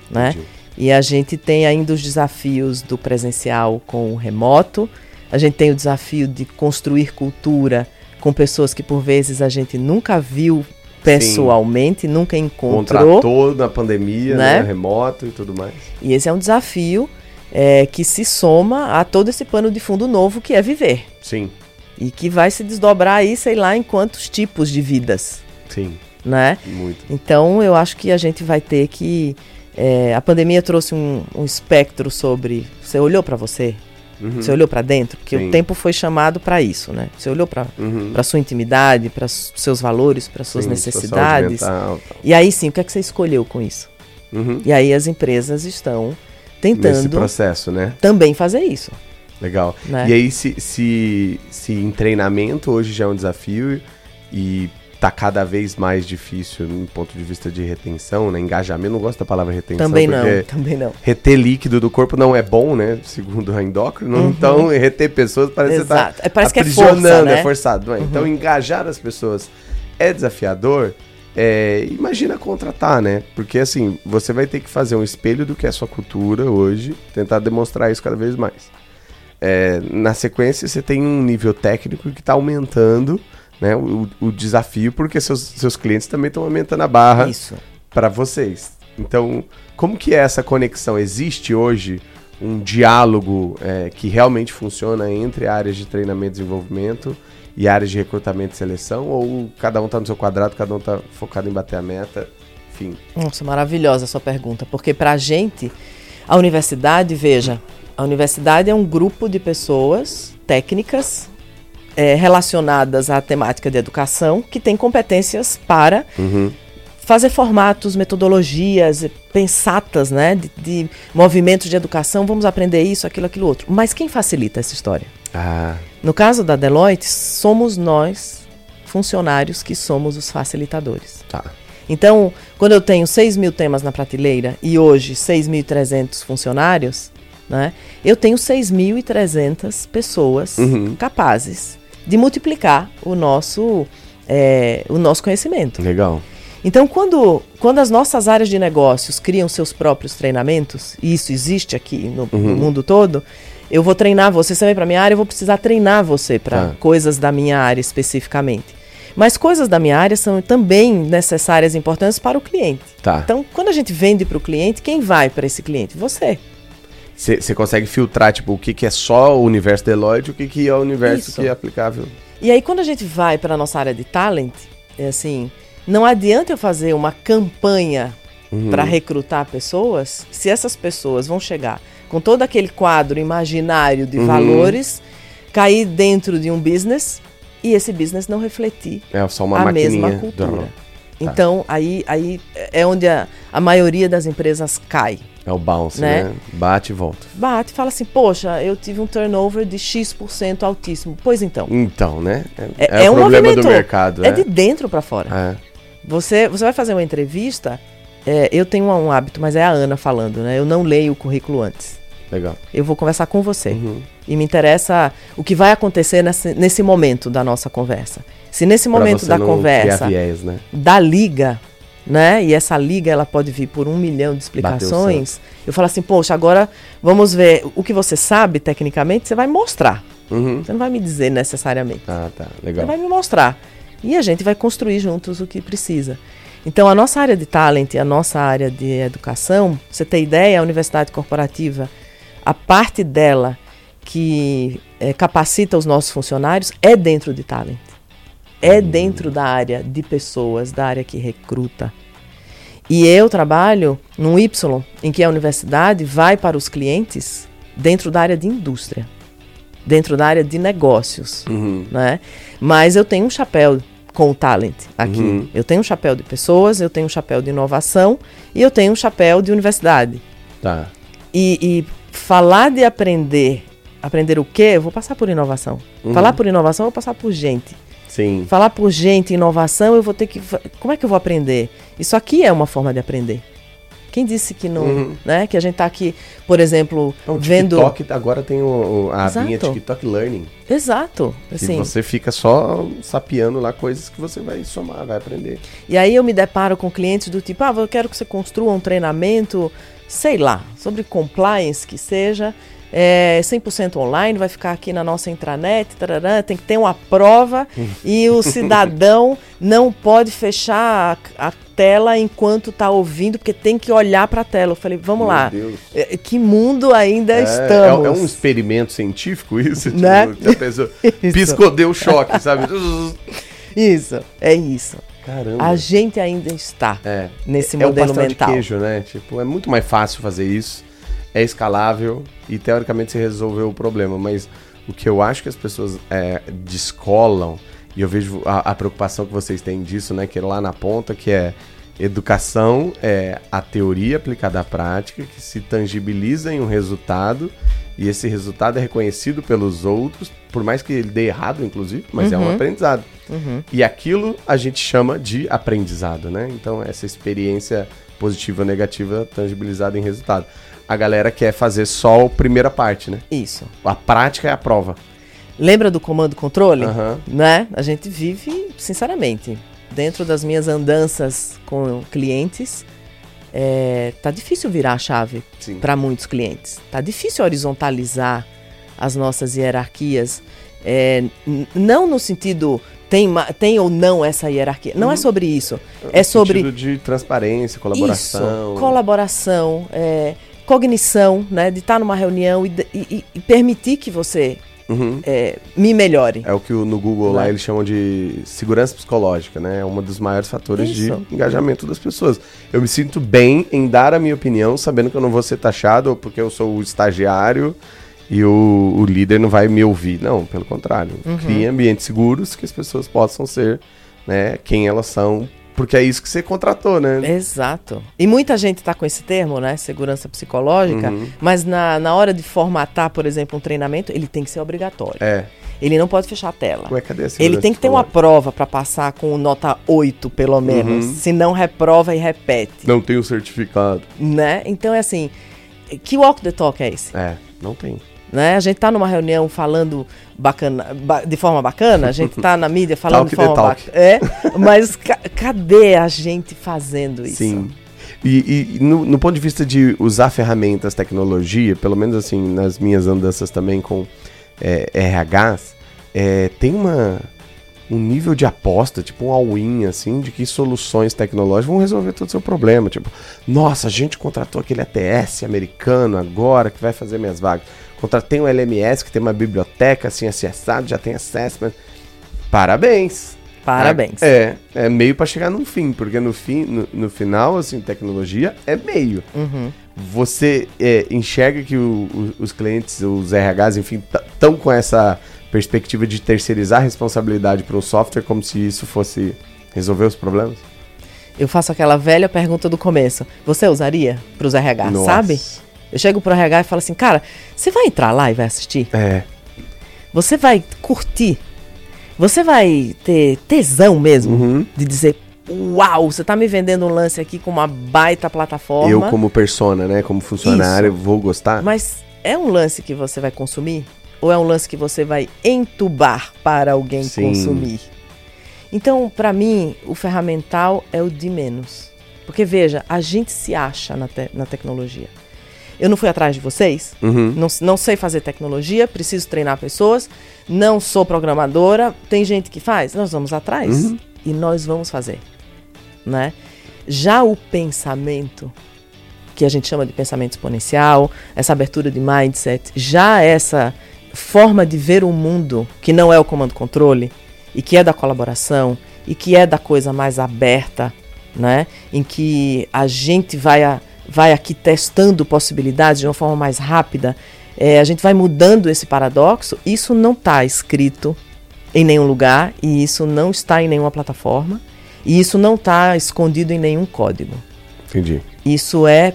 Né? E a gente tem ainda os desafios do presencial com o remoto. A gente tem o desafio de construir cultura com pessoas que por vezes a gente nunca viu pessoalmente, Sim. nunca encontrou. Contratou na pandemia, né? né? remoto e tudo mais. E esse é um desafio é, que se soma a todo esse pano de fundo novo que é viver. Sim. E que vai se desdobrar aí, sei lá, em quantos tipos de vidas. Sim. Né? Muito. Então eu acho que a gente vai ter que é, a pandemia trouxe um, um, espectro sobre. Você olhou para você? Uhum. Você olhou para dentro? Porque Sim. o tempo foi chamado para isso, né? Você olhou para uhum. sua intimidade, para seus valores, para suas sim, necessidades. E aí sim, o que é que você escolheu com isso? Uhum. E aí as empresas estão tentando. Nesse processo, né? Também fazer isso. Legal. Né? E aí, se, se, se em treinamento hoje já é um desafio e tá cada vez mais difícil no ponto de vista de retenção, né? Engajamento, não gosto da palavra retenção. Também não, também não. Reter líquido do corpo não é bom, né? Segundo a endócrino. Uhum. Então, reter pessoas parece Exato. que tá é, parece aprisionando, que é, força, né? é forçado. É? Uhum. Então, engajar as pessoas é desafiador. É, imagina contratar, né? Porque assim, você vai ter que fazer um espelho do que é a sua cultura hoje, tentar demonstrar isso cada vez mais. É, na sequência, você tem um nível técnico que está aumentando né, o, o, desafio, porque seus, seus clientes também estão aumentando a barra para vocês. Então, como que é essa conexão? Existe hoje um diálogo é, que realmente funciona entre áreas de treinamento e desenvolvimento e áreas de recrutamento e seleção? Ou cada um está no seu quadrado, cada um está focado em bater a meta? Enfim. Nossa, maravilhosa a sua pergunta, porque para a gente, a universidade, veja, a universidade é um grupo de pessoas técnicas é, relacionadas à temática de educação que tem competências para uhum. fazer formatos, metodologias pensatas, né, de, de, movimentos de educação. Vamos aprender isso, aquilo, aquilo outro. Mas quem facilita essa história? Ah. No caso da Deloitte, somos nós funcionários que somos os facilitadores. Tá. Então, quando eu tenho 6 mil temas na prateleira e hoje 6.300 funcionários, né, eu tenho 6.300 pessoas uhum. capazes de multiplicar o nosso, é, o nosso conhecimento. Legal. Então, quando, quando as nossas áreas de negócios criam seus próprios treinamentos, e isso existe aqui no, uhum. no mundo todo, eu vou treinar você, você vem para minha área, eu vou precisar treinar você para tá. coisas da minha área especificamente. Mas coisas da minha área são também necessárias e importantes para o cliente. Tá. Então, quando a gente vende para o cliente, quem vai para esse cliente? Você. Você consegue filtrar, tipo, o que, que é só o universo Deloitte e o que, que é o universo Isso. que é aplicável. E aí, quando a gente vai para a nossa área de talent, é assim, não adianta eu fazer uma campanha uhum. para recrutar pessoas se essas pessoas vão chegar com todo aquele quadro imaginário de uhum. valores, cair dentro de um business e esse business não refletir é só uma a mesma cultura. Tá. Então, aí, aí é onde a, a maioria das empresas cai. É o bounce, né? né? Bate e volta. Bate e fala assim, poxa, eu tive um turnover de X% altíssimo. Pois então. Então, né? É, é, é o um problema movimento, do mercado. É, é de dentro para fora. É. Você, você vai fazer uma entrevista, é, eu tenho um, hábito, mas é a Ana falando, né? Eu não leio o currículo antes. Legal. Eu vou conversar com você. Uhum. E me interessa o que vai acontecer nesse, nesse momento da nossa conversa. Se nesse momento da conversa viés, né? da liga né? E essa liga ela pode vir por um milhão de explicações. Eu falo assim, poxa, agora vamos ver o que você sabe tecnicamente, você vai mostrar. Uhum. Você não vai me dizer necessariamente. Ah, tá, legal. Você vai me mostrar. E a gente vai construir juntos o que precisa. Então, a nossa área de talent, a nossa área de educação, você tem ideia, a universidade corporativa, a parte dela que é, capacita os nossos funcionários é dentro de talent é dentro da área de pessoas, da área que recruta. E eu trabalho num Y, em que a universidade vai para os clientes dentro da área de indústria, dentro da área de negócios, uhum. né? Mas eu tenho um chapéu com o talent aqui. Uhum. Eu tenho um chapéu de pessoas, eu tenho um chapéu de inovação e eu tenho um chapéu de universidade. Tá. E, e falar de aprender, aprender o quê? Eu vou passar por inovação. Uhum. Falar por inovação, eu vou passar por gente. Sim. Falar por gente, inovação, eu vou ter que. Como é que eu vou aprender? Isso aqui é uma forma de aprender. Quem disse que não, uhum. né? Que a gente está aqui, por exemplo, então, vendo. TikTok agora tem o, o a Exato. linha TikTok Learning. Exato. Assim. E você fica só sapeando lá coisas que você vai somar, vai aprender. E aí eu me deparo com clientes do tipo, ah, eu quero que você construa um treinamento, sei lá, sobre compliance que seja é 100% online, vai ficar aqui na nossa intranet, tarará, tem que ter uma prova e o cidadão não pode fechar a, a tela enquanto está ouvindo, porque tem que olhar para a tela. Eu falei, vamos Meu lá, Deus. É, que mundo ainda é, estamos? É, é, um experimento científico isso? Né? Tipo, pessoa piscou, deu choque, sabe? isso, é isso. Caramba. A gente ainda está é, nesse é modelo o mental. De queijo, né? Tipo, é muito mais fácil fazer isso é escalável e teoricamente se resolveu o problema, mas o que eu acho que as pessoas é, descolam, e eu vejo a, a, preocupação que vocês têm disso, né, que é lá na ponta, que é Educação é a teoria aplicada à prática que se tangibiliza em um resultado e esse resultado é reconhecido pelos outros, por mais que ele dê errado, inclusive, mas uhum. é um uhum. aprendizado. Uhum. E aquilo a gente chama de aprendizado, né? Então, essa experiência positiva ou negativa tangibilizada em resultado. A galera quer fazer só a primeira parte, né? Isso. A prática é a prova. Lembra do comando controle? Uhum. Né? A gente vive, sinceramente, dentro das minhas andanças com clientes, é, tá difícil virar a chave para muitos clientes. Tá difícil horizontalizar as nossas hierarquias. É, não no sentido tem, tem ou não essa hierarquia. Não é uhum. é sobre isso. É, é sobre de transparência, colaboração, isso, colaboração, é, cognição, né, de estar numa reunião e, e, e permitir que você uhum. é, me melhore. É o que no Google lá né? eles chamam de segurança psicológica, né? É um dos maiores fatores Isso. de engajamento das pessoas. Eu me sinto bem em dar a minha opinião, sabendo que eu não vou ser taxado porque eu sou o estagiário e o, o líder não vai me ouvir. Não, pelo contrário. Uhum. Crie ambientes seguros que as pessoas possam ser né, quem elas são porque é isso que você contratou, né? Exato. E muita gente está com esse termo, né? Segurança psicológica, uhum. mas na, na hora de formatar, por exemplo, um treinamento, ele tem que ser obrigatório. É. Ele não pode fechar a tela. Ué, cadê a ele tem que ter uma prova para passar com nota 8, pelo menos. Uhum. Se não, reprova e repete. Não tem o certificado. Né? Então é assim. Que walk the talk é esse? É, não tem. Né? A gente está numa reunião falando bacana, de forma bacana, a gente está na mídia falando de forma bacana. É, mas ca cadê a gente fazendo isso? Sim. E, e no, no, ponto de vista de usar ferramentas, tecnologia, pelo menos assim, nas minhas andanças também com é, RHs, é, tem uma, um nível de aposta, tipo um all-in, assim, de que soluções tecnológicas vão resolver todo o seu problema. Tipo, nossa, a gente contratou aquele ATS americano agora que vai fazer minhas vagas Contratei um LMS que tem uma biblioteca assim acessado, já tem assessment. Parabéns. Parabéns. É, é meio para chegar no fim, porque no fim, no, no, final, assim, tecnologia é meio. Uhum. Você é, enxerga que o, o, os clientes, os RHs, enfim, estão com essa perspectiva de terceirizar a responsabilidade para o software como se isso fosse resolver os problemas? Eu faço aquela velha pergunta do começo. Você usaria para os RH, Nossa. sabe? Eu chego pro RH e falo assim, cara, você vai entrar lá e vai assistir? É. Você vai curtir? Você vai ter tesão mesmo uhum. de dizer, uau, você tá me vendendo um lance aqui com uma baita plataforma. Eu como persona, né, como funcionário, Isso. vou gostar. Mas é um lance que você vai consumir? Ou é um lance que você vai entubar para alguém Sim. consumir? Então, para mim, o ferramental é o de menos. Porque veja, a gente se acha na, te na tecnologia. Eu não fui atrás de vocês, uhum. não, não sei fazer tecnologia, preciso treinar pessoas, não sou programadora, tem gente que faz, nós vamos atrás uhum. e nós vamos fazer, né? Já o pensamento, que a gente chama de pensamento exponencial, essa abertura de mindset, já essa forma de ver o mundo que não é o comando controle e que é da colaboração e que é da coisa mais aberta, né? Em que a gente vai a, vai aqui testando possibilidades de uma forma mais rápida, é, a gente vai mudando esse paradoxo, isso não está escrito em nenhum lugar e isso não está em nenhuma plataforma e isso não está escondido em nenhum código. Entendi. Isso é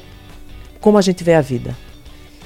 como a gente vê a vida.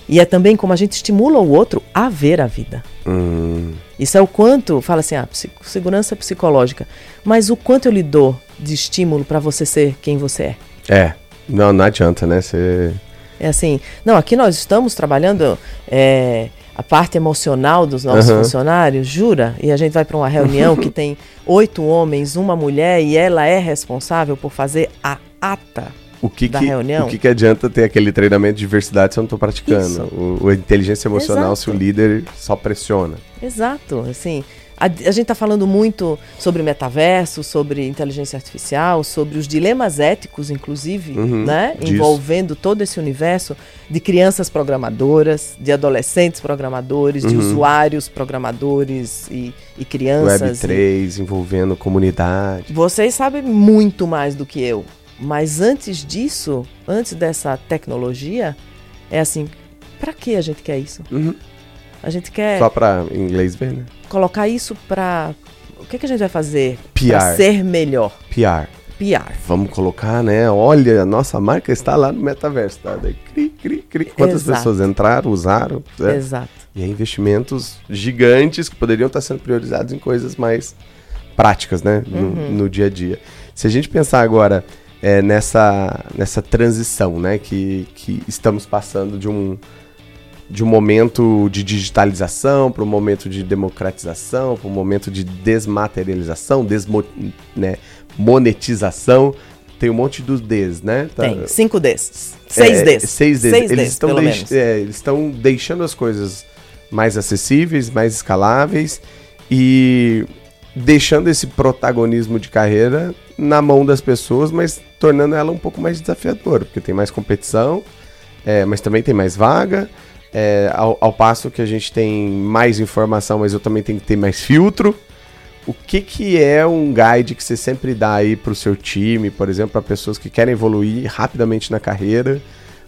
E é também como a gente estimula o outro a ver a vida. Hum. Isso é o quanto, fala assim, ah, segurança psicológica, mas o quanto eu lhe dou de estímulo para você ser quem você é. É. Não, não adianta, né? Você... É assim, não, aqui nós estamos trabalhando é, a parte emocional dos nossos uhum. funcionários, jura? E a gente vai para uma reunião que tem oito homens, uma mulher, e ela é responsável por fazer a ata o que da que, reunião. O que, que adianta ter aquele treinamento de diversidade se eu não estou praticando? O, o, inteligência emocional Exato. se o líder só pressiona. Exato, assim. A, a gente está falando muito sobre metaverso, sobre inteligência artificial, sobre os dilemas éticos, inclusive, uhum, né? Envolvendo todo esse universo de crianças programadoras, de adolescentes programadores, uhum. de usuários programadores e, e crianças. Web3, e... envolvendo comunidade. Vocês sabem muito mais do que eu. Mas antes disso, antes dessa tecnologia, é assim, para que a gente quer isso? Uhum. A gente quer. Só para inglês ver, né? Colocar isso para. O que, que a gente vai fazer para ser melhor? PR. PR. Vamos colocar, né? Olha, a nossa marca está lá no metaverso, tá? Daí, cri, cri, cri. Quantas Exato. pessoas entraram, usaram? Né? Exato. E aí, investimentos gigantes que poderiam estar sendo priorizados em coisas mais práticas, né? No, uhum. no dia a dia. Se a gente pensar agora é, nessa, nessa transição, né? Que, que estamos passando de um, de um momento de digitalização para um momento de democratização, para um momento de desmaterialização, desmo, né, monetização. Tem um monte dos Ds, né? Tá, Tem, cinco Ds. Seis é, Ds. Seis Ds. Seis eles, Ds, estão deix, é, eles estão deixando as coisas mais acessíveis, mais escaláveis e deixando esse protagonismo de carreira na mão das pessoas, mas tornando ela um pouco mais desafiadora, porque tem mais competição, é, mas também tem mais vaga. É, ao, ao, passo que a gente tem mais informação, mas eu também tenho que ter mais filtro. O que, que é um guide que você sempre dá aí para o seu time, por exemplo, para pessoas que querem evoluir rapidamente na carreira,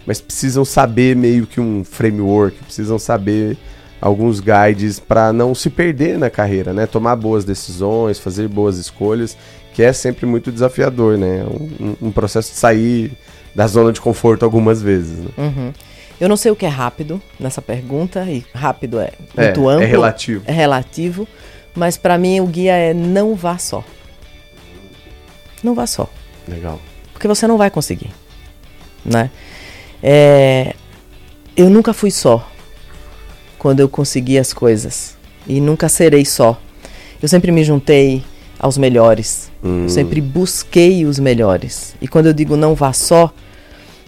mas precisam saber meio que um framework, precisam saber alguns guides para não se perder na carreira, né? Tomar boas decisões, fazer boas escolhas, que é sempre muito desafiador, né? Um, um processo de sair da zona de conforto algumas vezes. Né? Uhum. Eu não sei o que é rápido nessa pergunta, e rápido é, é muito é, amplo. É relativo. É relativo, mas para mim o guia é não vá só. Não vá só. Legal. Porque você não vai conseguir, né? É, eu nunca fui só quando eu consegui as coisas e nunca serei só. Eu sempre me juntei aos melhores. Hum. Eu sempre busquei os melhores. E quando eu digo não vá só,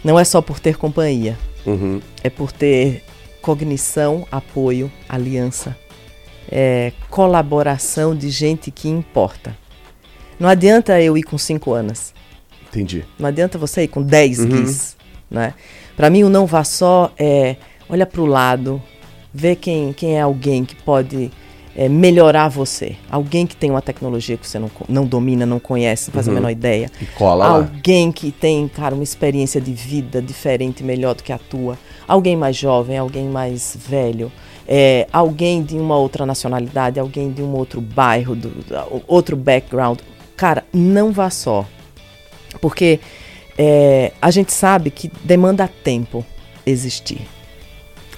não é só por ter companhia. Uhum. É por ter cognição, apoio, aliança, é, colaboração de gente que importa. Não adianta eu ir com cinco anos. Entendi. Não adianta você ir com dez uhum. guis. Né? Para mim, o não vá só é olha para o lado, vê quem, quem é alguém que pode é, melhorar você. Alguém que tem uma tecnologia que você não, não domina, não conhece, não faz uhum. a menor ideia. E cola Alguém lá. que tem, cara, uma experiência de vida diferente, melhor do que a tua. Alguém mais jovem, alguém mais velho. É, alguém de uma outra nacionalidade, alguém de um outro bairro, do, outro background. Cara, não vá só. Porque é, a gente sabe que demanda tempo existir.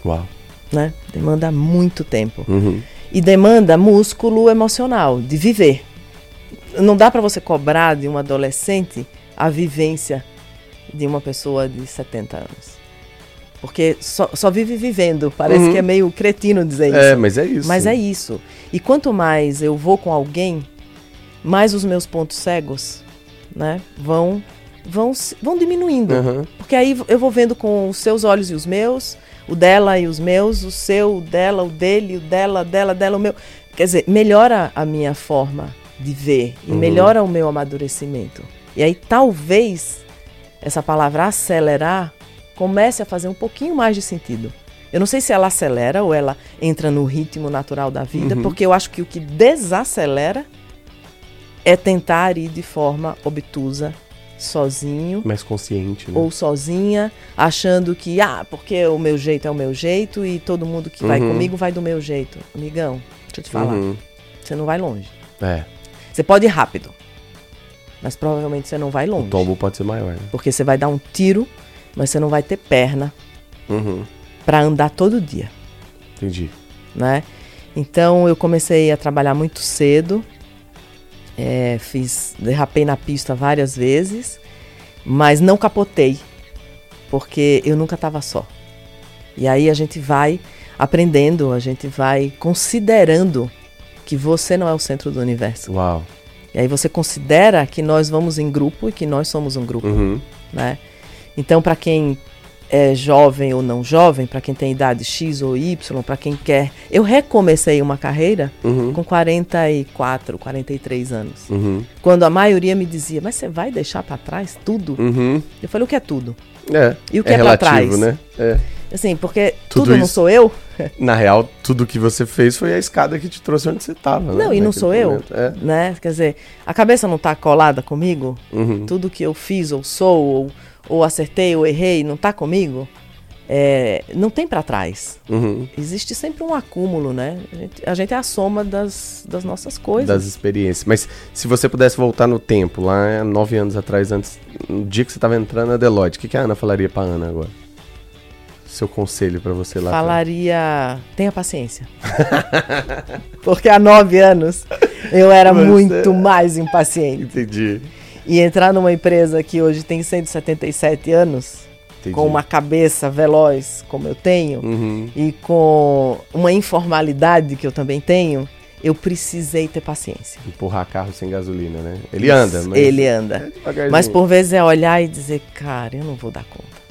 Uau. Né? Demanda muito tempo. Uhum e demanda músculo emocional, de viver. Não dá para você cobrar de um adolescente a vivência de uma pessoa de 70 anos. Porque só, só vive vivendo. Parece uhum. que é meio cretino dizer é, isso. É, mas é isso. Mas é isso. E quanto mais eu vou com alguém, mais os meus pontos cegos né, vão, vão, vão diminuindo. Uhum. Porque aí eu vou vendo com os seus olhos e os meus, o dela e os meus, o seu, o dela, o dele, o dela, dela, dela, o meu. Quer dizer, melhora a minha forma de ver e uhum. melhora o meu amadurecimento. E aí talvez essa palavra acelerar comece a fazer um pouquinho mais de sentido. Eu não sei se ela acelera ou ela entra no ritmo natural da vida, uhum. porque eu acho que o que desacelera é tentar ir de forma obtusa sozinho. Mais consciente, né? Ou sozinha, achando que, ah, porque o meu jeito é o meu jeito e todo mundo que uhum. vai comigo vai do meu jeito. Amigão, deixa eu te falar. Uhum. Você não vai longe. É. Você pode ir rápido, mas provavelmente você não vai longe. O tombo pode ser maior, né? Porque você vai dar um tiro, mas você não vai ter perna uhum. para andar todo dia. Entendi. Né? Então eu comecei a trabalhar muito cedo é, fiz, derrapei na pista várias vezes, mas não capotei, porque eu nunca estava só. E aí a gente vai aprendendo, a gente vai considerando que você não é o centro do universo. Uau. E aí você considera que nós vamos em grupo e que nós somos um grupo, uhum. né? Então, para quem é jovem ou não jovem, para quem tem idade X ou Y, para quem quer. Eu recomecei uma carreira uhum. com 44, 43 anos. Uhum. Quando a maioria me dizia, mas você vai deixar para trás tudo? Uhum. Eu falei, o que é tudo? É. E o que é, é para trás? né? É. Assim, porque tudo, tudo não sou eu. Na real, tudo que você fez foi a escada que te trouxe onde você estava. Né? Não, e não sou momento. eu. É. Né? Quer dizer, a cabeça não está colada comigo? Uhum. Tudo que eu fiz ou sou ou ou acertei ou errei, não está comigo, é, não tem para trás. Uhum. Existe sempre um acúmulo, né? A gente, a gente, é a soma das, das nossas coisas. Das experiências. Mas se você pudesse voltar no tempo, lá nove anos atrás, antes, no dia que você estava entrando na Deloitte, o que, que a Ana falaria para Ana agora? Seu conselho para você lá? Falaria, pra... tenha paciência. Porque há nove anos eu era você... muito mais impaciente. Entendi. E entrar numa empresa que hoje tem 177 anos Entendi. com uma cabeça veloz como eu tenho uhum. e com uma informalidade que eu também tenho, eu precisei ter paciência. Empurrar carro sem gasolina, né? Ele anda, mas. Ele anda. É mas por vezes é olhar e dizer, cara, eu não vou dar conta.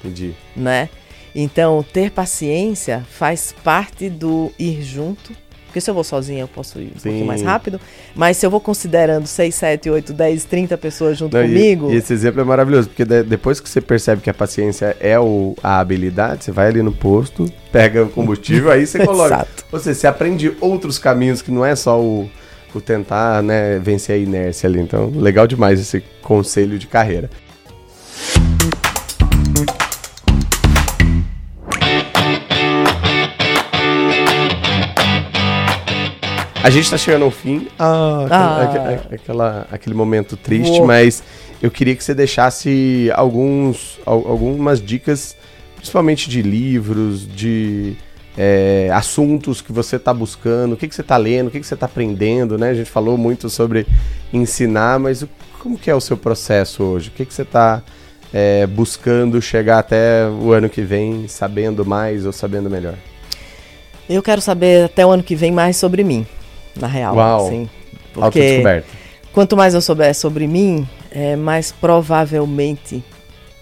Entendi. Né? Então, ter paciência faz parte do ir junto porque se eu vou sozinha, eu posso ir um Sim. pouquinho mais rápido. Mas se eu vou considerando 6, 7, 8, 10, 30 pessoas junto Não, comigo. E, e, esse exemplo é maravilhoso, porque de, depois que você percebe que a paciência é o, a habilidade, você vai ali no posto, pega o combustível, aí você coloca. Exato. Ou seja, você aprende outros caminhos que não é só o, o tentar né, vencer a inércia ali. Então, legal demais esse conselho de carreira. A gente tá chegando ao fim. Ah, ah. Aquela, aquela, aquele momento triste, Boa. mas eu queria que você deixasse alguns, algumas dicas, principalmente de livros, de é, assuntos que você está buscando, o que, que você está lendo, o que, que você está aprendendo, né? A gente falou muito sobre ensinar, mas como que é o seu processo hoje? O que, que você está é, buscando chegar até o ano que vem sabendo mais ou sabendo melhor? Eu quero saber até o ano que vem mais sobre mim na real. Uau. Assim, porque quanto mais eu souber sobre mim, é, mais provavelmente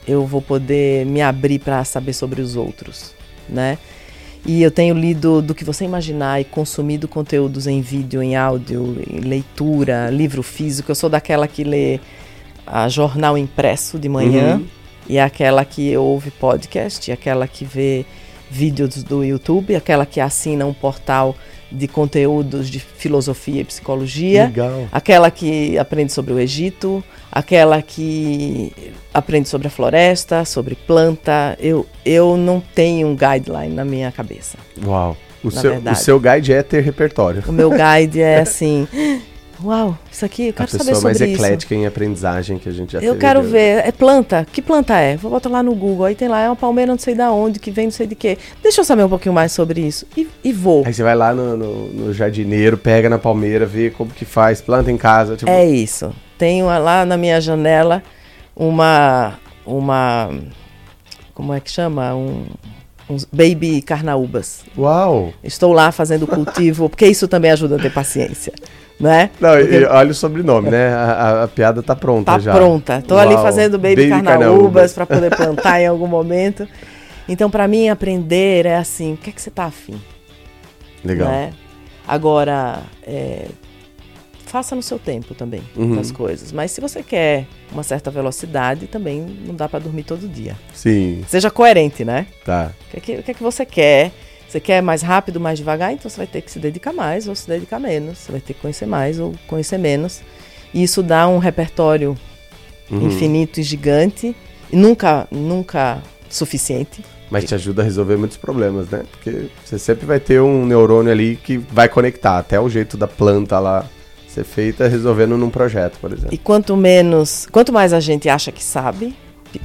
eu vou poder me abrir para saber sobre os outros, né? E eu tenho lido do que você imaginar e consumido conteúdos em vídeo, em áudio, em leitura, livro físico. Eu sou daquela que lê a jornal impresso de manhã uhum. e aquela que ouve podcast, aquela que vê vídeos do YouTube, aquela que assina um portal de conteúdos de filosofia e psicologia. Legal. Aquela que aprende sobre o Egito, aquela que aprende sobre a floresta, sobre planta. Eu, eu não tenho um guideline na minha cabeça. Uau. O, seu, o seu guide é ter repertório. O meu guide é assim. Uau, isso aqui, eu quero saber sobre isso. A pessoa mais eclética em aprendizagem que a gente já Eu quero ver, é planta, que planta é? Vou botar lá no Google, aí tem lá, é uma palmeira não sei da onde, que vem não sei de quê. Deixa eu saber um pouquinho mais sobre isso e, e vou. Aí você vai lá no, no, no, jardineiro, pega na palmeira, vê como que faz, planta em casa. Tipo... É isso. Tenho lá na minha janela uma, uma, como é que chama? Um, uns baby carnaúbas. Uau! Estou lá fazendo cultivo, porque isso também ajuda a ter paciência né? Não, Porque... e olha o sobrenome, né? A, a, a, piada tá pronta tá já. Tá pronta. Tô Uau. ali fazendo baby, baby carnaúbas para poder plantar em algum momento. Então, para mim, aprender é assim, o que é que você tá afim? Legal. Né? Agora, é, faça no seu tempo também uhum. as coisas. Mas se você quer uma certa velocidade, também não dá para dormir todo dia. Sim. Seja coerente, né? Tá. O que, é que, o que, é que você quer? Você quer mais rápido, mais devagar, então você vai ter que se dedicar mais ou se dedicar menos. Você vai ter que conhecer mais ou conhecer menos. E isso dá um repertório uhum. infinito e gigante, e nunca, nunca suficiente. Mas te ajuda a resolver muitos problemas, né? Porque você sempre vai ter um neurônio ali que vai conectar, até o jeito da planta lá ser feita resolvendo num projeto, por exemplo. E quanto menos, quanto mais a gente acha que sabe,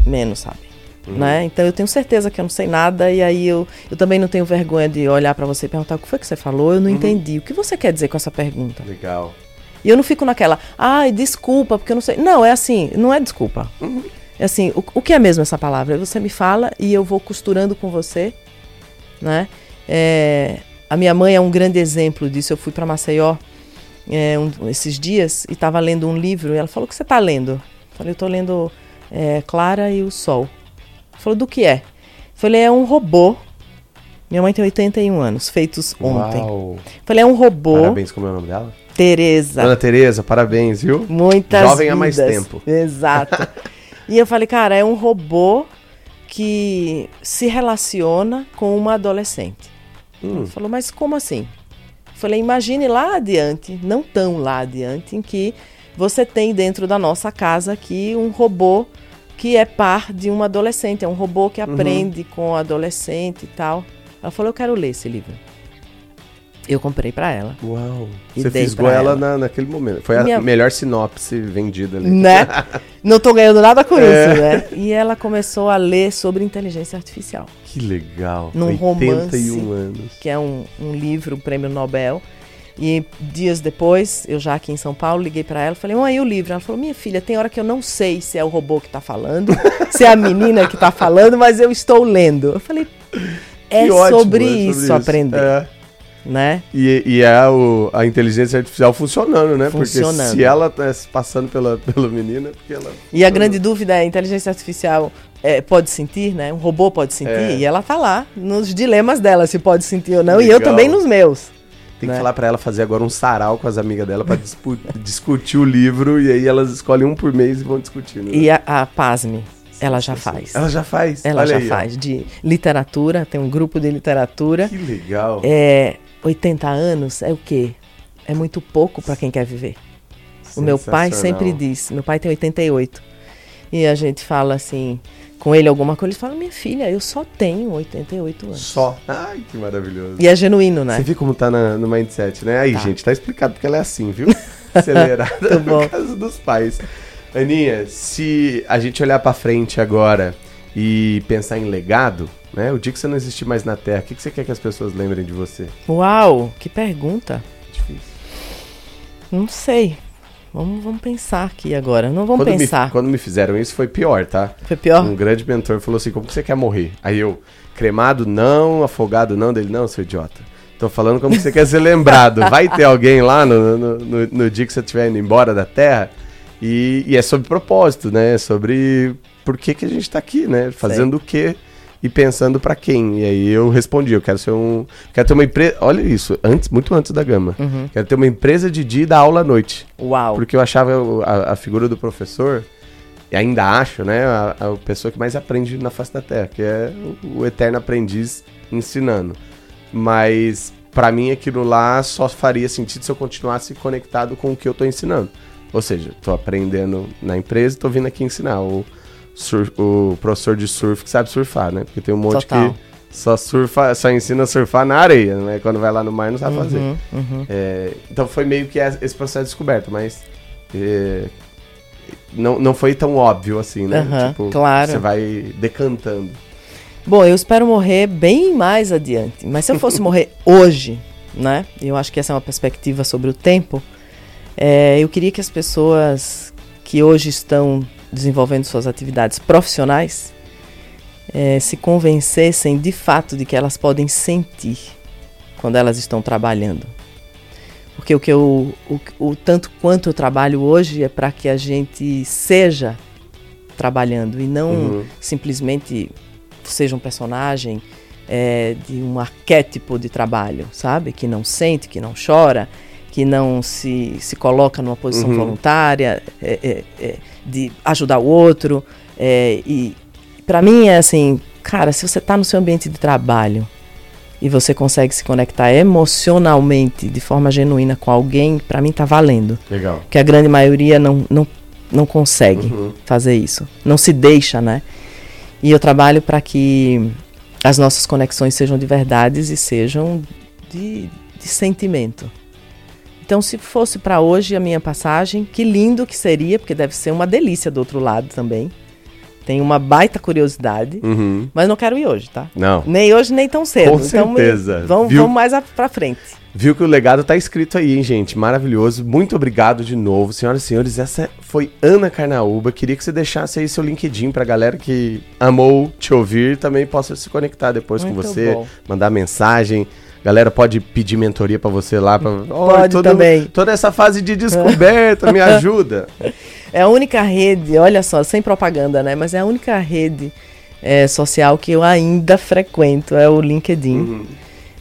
menos sabe. Uhum. Né? Então eu tenho certeza que eu não sei nada e aí eu, eu também não tenho vergonha de olhar para você e perguntar o que foi que você falou, eu não uhum. entendi. O que você quer dizer com essa pergunta? Legal. E eu não fico naquela, ai, desculpa, porque eu não sei. Não, é assim, não é desculpa. Uhum. É assim, o, o que é mesmo essa palavra? Você me fala e eu vou costurando com você, né? É, a minha mãe é um grande exemplo disso. Eu fui para Maceió é, um, esses dias e estava lendo um livro e ela falou: O que você está lendo? Eu falei: Eu estou lendo é, Clara e o Sol. Falou, do que é? Falei, é um robô. Minha mãe tem 81 anos, feitos ontem. Uau. Falei, é um robô. Parabéns, como é o nome dela? Tereza. Dona Tereza, parabéns, viu? Muitas Jovem vidas. há mais tempo. Exato. e eu falei, cara, é um robô que se relaciona com uma adolescente. Hum. Ele falou, mas como assim? Falei, imagine lá adiante, não tão lá adiante, em que você tem dentro da nossa casa aqui um robô que é par de uma adolescente, é um robô que uhum. aprende uhum. com o adolescente e tal. Ela falou: Eu quero ler esse livro. Eu comprei para ela. Uau! Você fisgou ela, ela. Na, naquele momento. Foi Minha... a melhor sinopse vendida ali. Né? Não tô ganhando nada com é. isso, né? E ela começou a ler sobre inteligência artificial. Que legal! Num 81 romance, anos. Que é um, um livro, um prêmio Nobel. E dias depois, eu já aqui em São Paulo, liguei para ela e falei: Mãe, o livro? Ela falou: Minha filha, tem hora que eu não sei se é o robô que tá falando, se é a menina que tá falando, mas eu estou lendo. Eu falei: É, ótimo, sobre, é sobre, isso, aprender. É. Né? E, e é o, a inteligência artificial funcionando, né? Funcionando. Porque se ela tá passando pela, pela menina, porque ela. E a grande dúvida é: a inteligência artificial é, pode sentir, né? Um robô pode sentir, é. e ela tá lá nos dilemas dela, se pode sentir ou não, Legal. e eu também nos meus. Tem né? que falar para ela fazer agora um sarau com as amigas dela para discutir o livro e aí elas escolhem um por mês e vão discutindo. E a, a pasme, ela já faz. Ela já faz? Ela Olha já aí, faz. De literatura, tem um grupo de literatura. Que legal. É, 80 anos é o quê? É muito pouco para quem quer viver. O meu pai sempre diz, meu pai tem 88. E a gente fala assim, com ele alguma coisa, ele fala: Minha filha, eu só tenho 88 anos. Só? Ai, que maravilhoso. E é genuíno, né? Você viu como tá na, no mindset, né? Aí, tá. gente, tá explicado porque ela é assim, viu? Acelerada no caso dos pais. Aninha, se a gente olhar para frente agora e pensar em legado, né? O dia que você não existir mais na Terra, o que, que você quer que as pessoas lembrem de você? Uau, que pergunta. Difícil. Não sei. Vamos, vamos pensar aqui agora. Não vamos quando pensar. Me, quando me fizeram isso foi pior, tá? Foi pior? Um grande mentor falou assim: como que você quer morrer? Aí eu, cremado não, afogado não, dele, não, seu idiota. Tô falando como que você quer ser lembrado. Vai ter alguém lá no, no, no, no dia que você estiver indo embora da Terra. E, e, é sobre propósito, né? É sobre por que, que a gente tá aqui, né? Fazendo o quê? E pensando para quem. E aí eu respondi, eu quero ser um, quero ter uma empresa, olha isso, antes, muito antes da Gama. Uhum. Quero ter uma empresa de dia e dar aula à noite. Uau. Porque eu achava a, a figura do professor e ainda acho, né, a, a, pessoa que mais aprende na face da Terra, que é o, o eterno aprendiz ensinando. Mas para mim aquilo lá só faria sentido se eu continuasse conectado com o que eu tô ensinando. Ou seja, tô aprendendo na empresa e tô vindo aqui ensinar. Ou sur, o professor de surf que sabe surfar, né? Porque tem um monte Total. que só surfa, só ensina a surfar na areia, né? Quando vai lá no mar não sabe uhum, fazer. Uhum. É, então foi meio que esse processo de descoberta, mas é, não, não foi tão óbvio assim, né? Uhum, tipo, claro. Você vai decantando. Bom, eu espero morrer bem mais adiante. Mas se eu fosse morrer hoje, né? Eu acho que essa é uma perspectiva sobre o tempo. É, eu queria que as pessoas que hoje estão desenvolvendo suas atividades profissionais, é, se convencessem de fato de que elas podem sentir quando elas estão trabalhando. Porque o que eu, o, o tanto quanto eu trabalho hoje é para que a gente seja trabalhando e não uhum. simplesmente seja um personagem é, de um arquétipo de trabalho, sabe? Que não sente, que não chora, que não se, se coloca numa posição uhum. voluntária, é, é, é de ajudar o outro. É, e para mim é assim, cara, se você está no seu ambiente de trabalho e você consegue se conectar emocionalmente, de forma genuína com alguém, para mim tá valendo. Legal. Que a grande maioria não, não, não consegue uhum. fazer isso. Não se deixa, né? E eu trabalho para que as nossas conexões sejam de verdades e sejam de, de sentimento. Então, se fosse para hoje a minha passagem, que lindo que seria, porque deve ser uma delícia do outro lado também. Tenho uma baita curiosidade, uhum. mas não quero ir hoje, tá? Não. Nem hoje, nem tão cedo. Com então, certeza. Vamos, vamos mais a, pra frente. Viu que o legado tá escrito aí, hein, gente? Maravilhoso. Muito obrigado de novo. Senhoras e senhores, essa foi Ana Carnaúba. Queria que você deixasse aí seu LinkedIn pra galera que amou te ouvir também possa se conectar depois Muito com você, bom. mandar mensagem. Galera pode pedir mentoria para você lá. Pra, oh, pode todo, também. Toda essa fase de descoberta, me ajuda. É a única rede, olha só, sem propaganda, né? Mas é a única rede é, social que eu ainda frequento, é o LinkedIn. Uhum.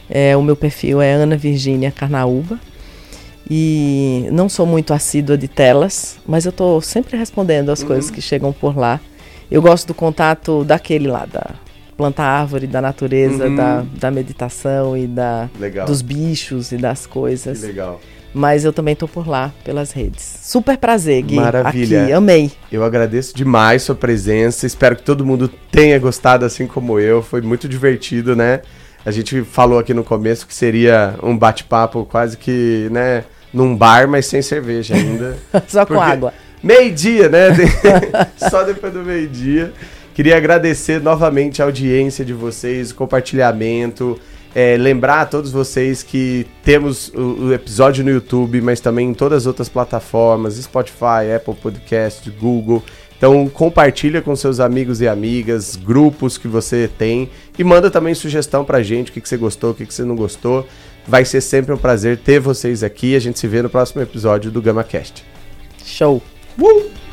É, o meu perfil é Ana Virgínia Carnaúba. E não sou muito assídua de telas, mas eu estou sempre respondendo as uhum. coisas que chegam por lá. Eu gosto do contato daquele lá, da planta árvore, da natureza, uhum. da, da meditação e da, dos bichos e das coisas. Que legal. Mas eu também tô por lá, pelas redes. Super prazer, Gui. Maravilha. Aqui, amei. Eu agradeço demais sua presença. Espero que todo mundo tenha gostado assim como eu. Foi muito divertido, né? A gente falou aqui no começo que seria um bate-papo quase que, né, num bar, mas sem cerveja ainda. Só com água. Meio-dia, né? Só depois do meio-dia. Queria agradecer novamente a audiência de vocês, o compartilhamento. É, lembrar a todos vocês que temos o, o, episódio no YouTube, mas também em todas as outras plataformas, Spotify, Apple Podcast, Google. Então compartilha com seus amigos e amigas, grupos que você tem e manda também sugestão pra gente, o que, que você gostou, o que, que você não gostou. Vai ser sempre um prazer ter vocês aqui. A gente se vê no próximo episódio do GamaCast. Show! Uh!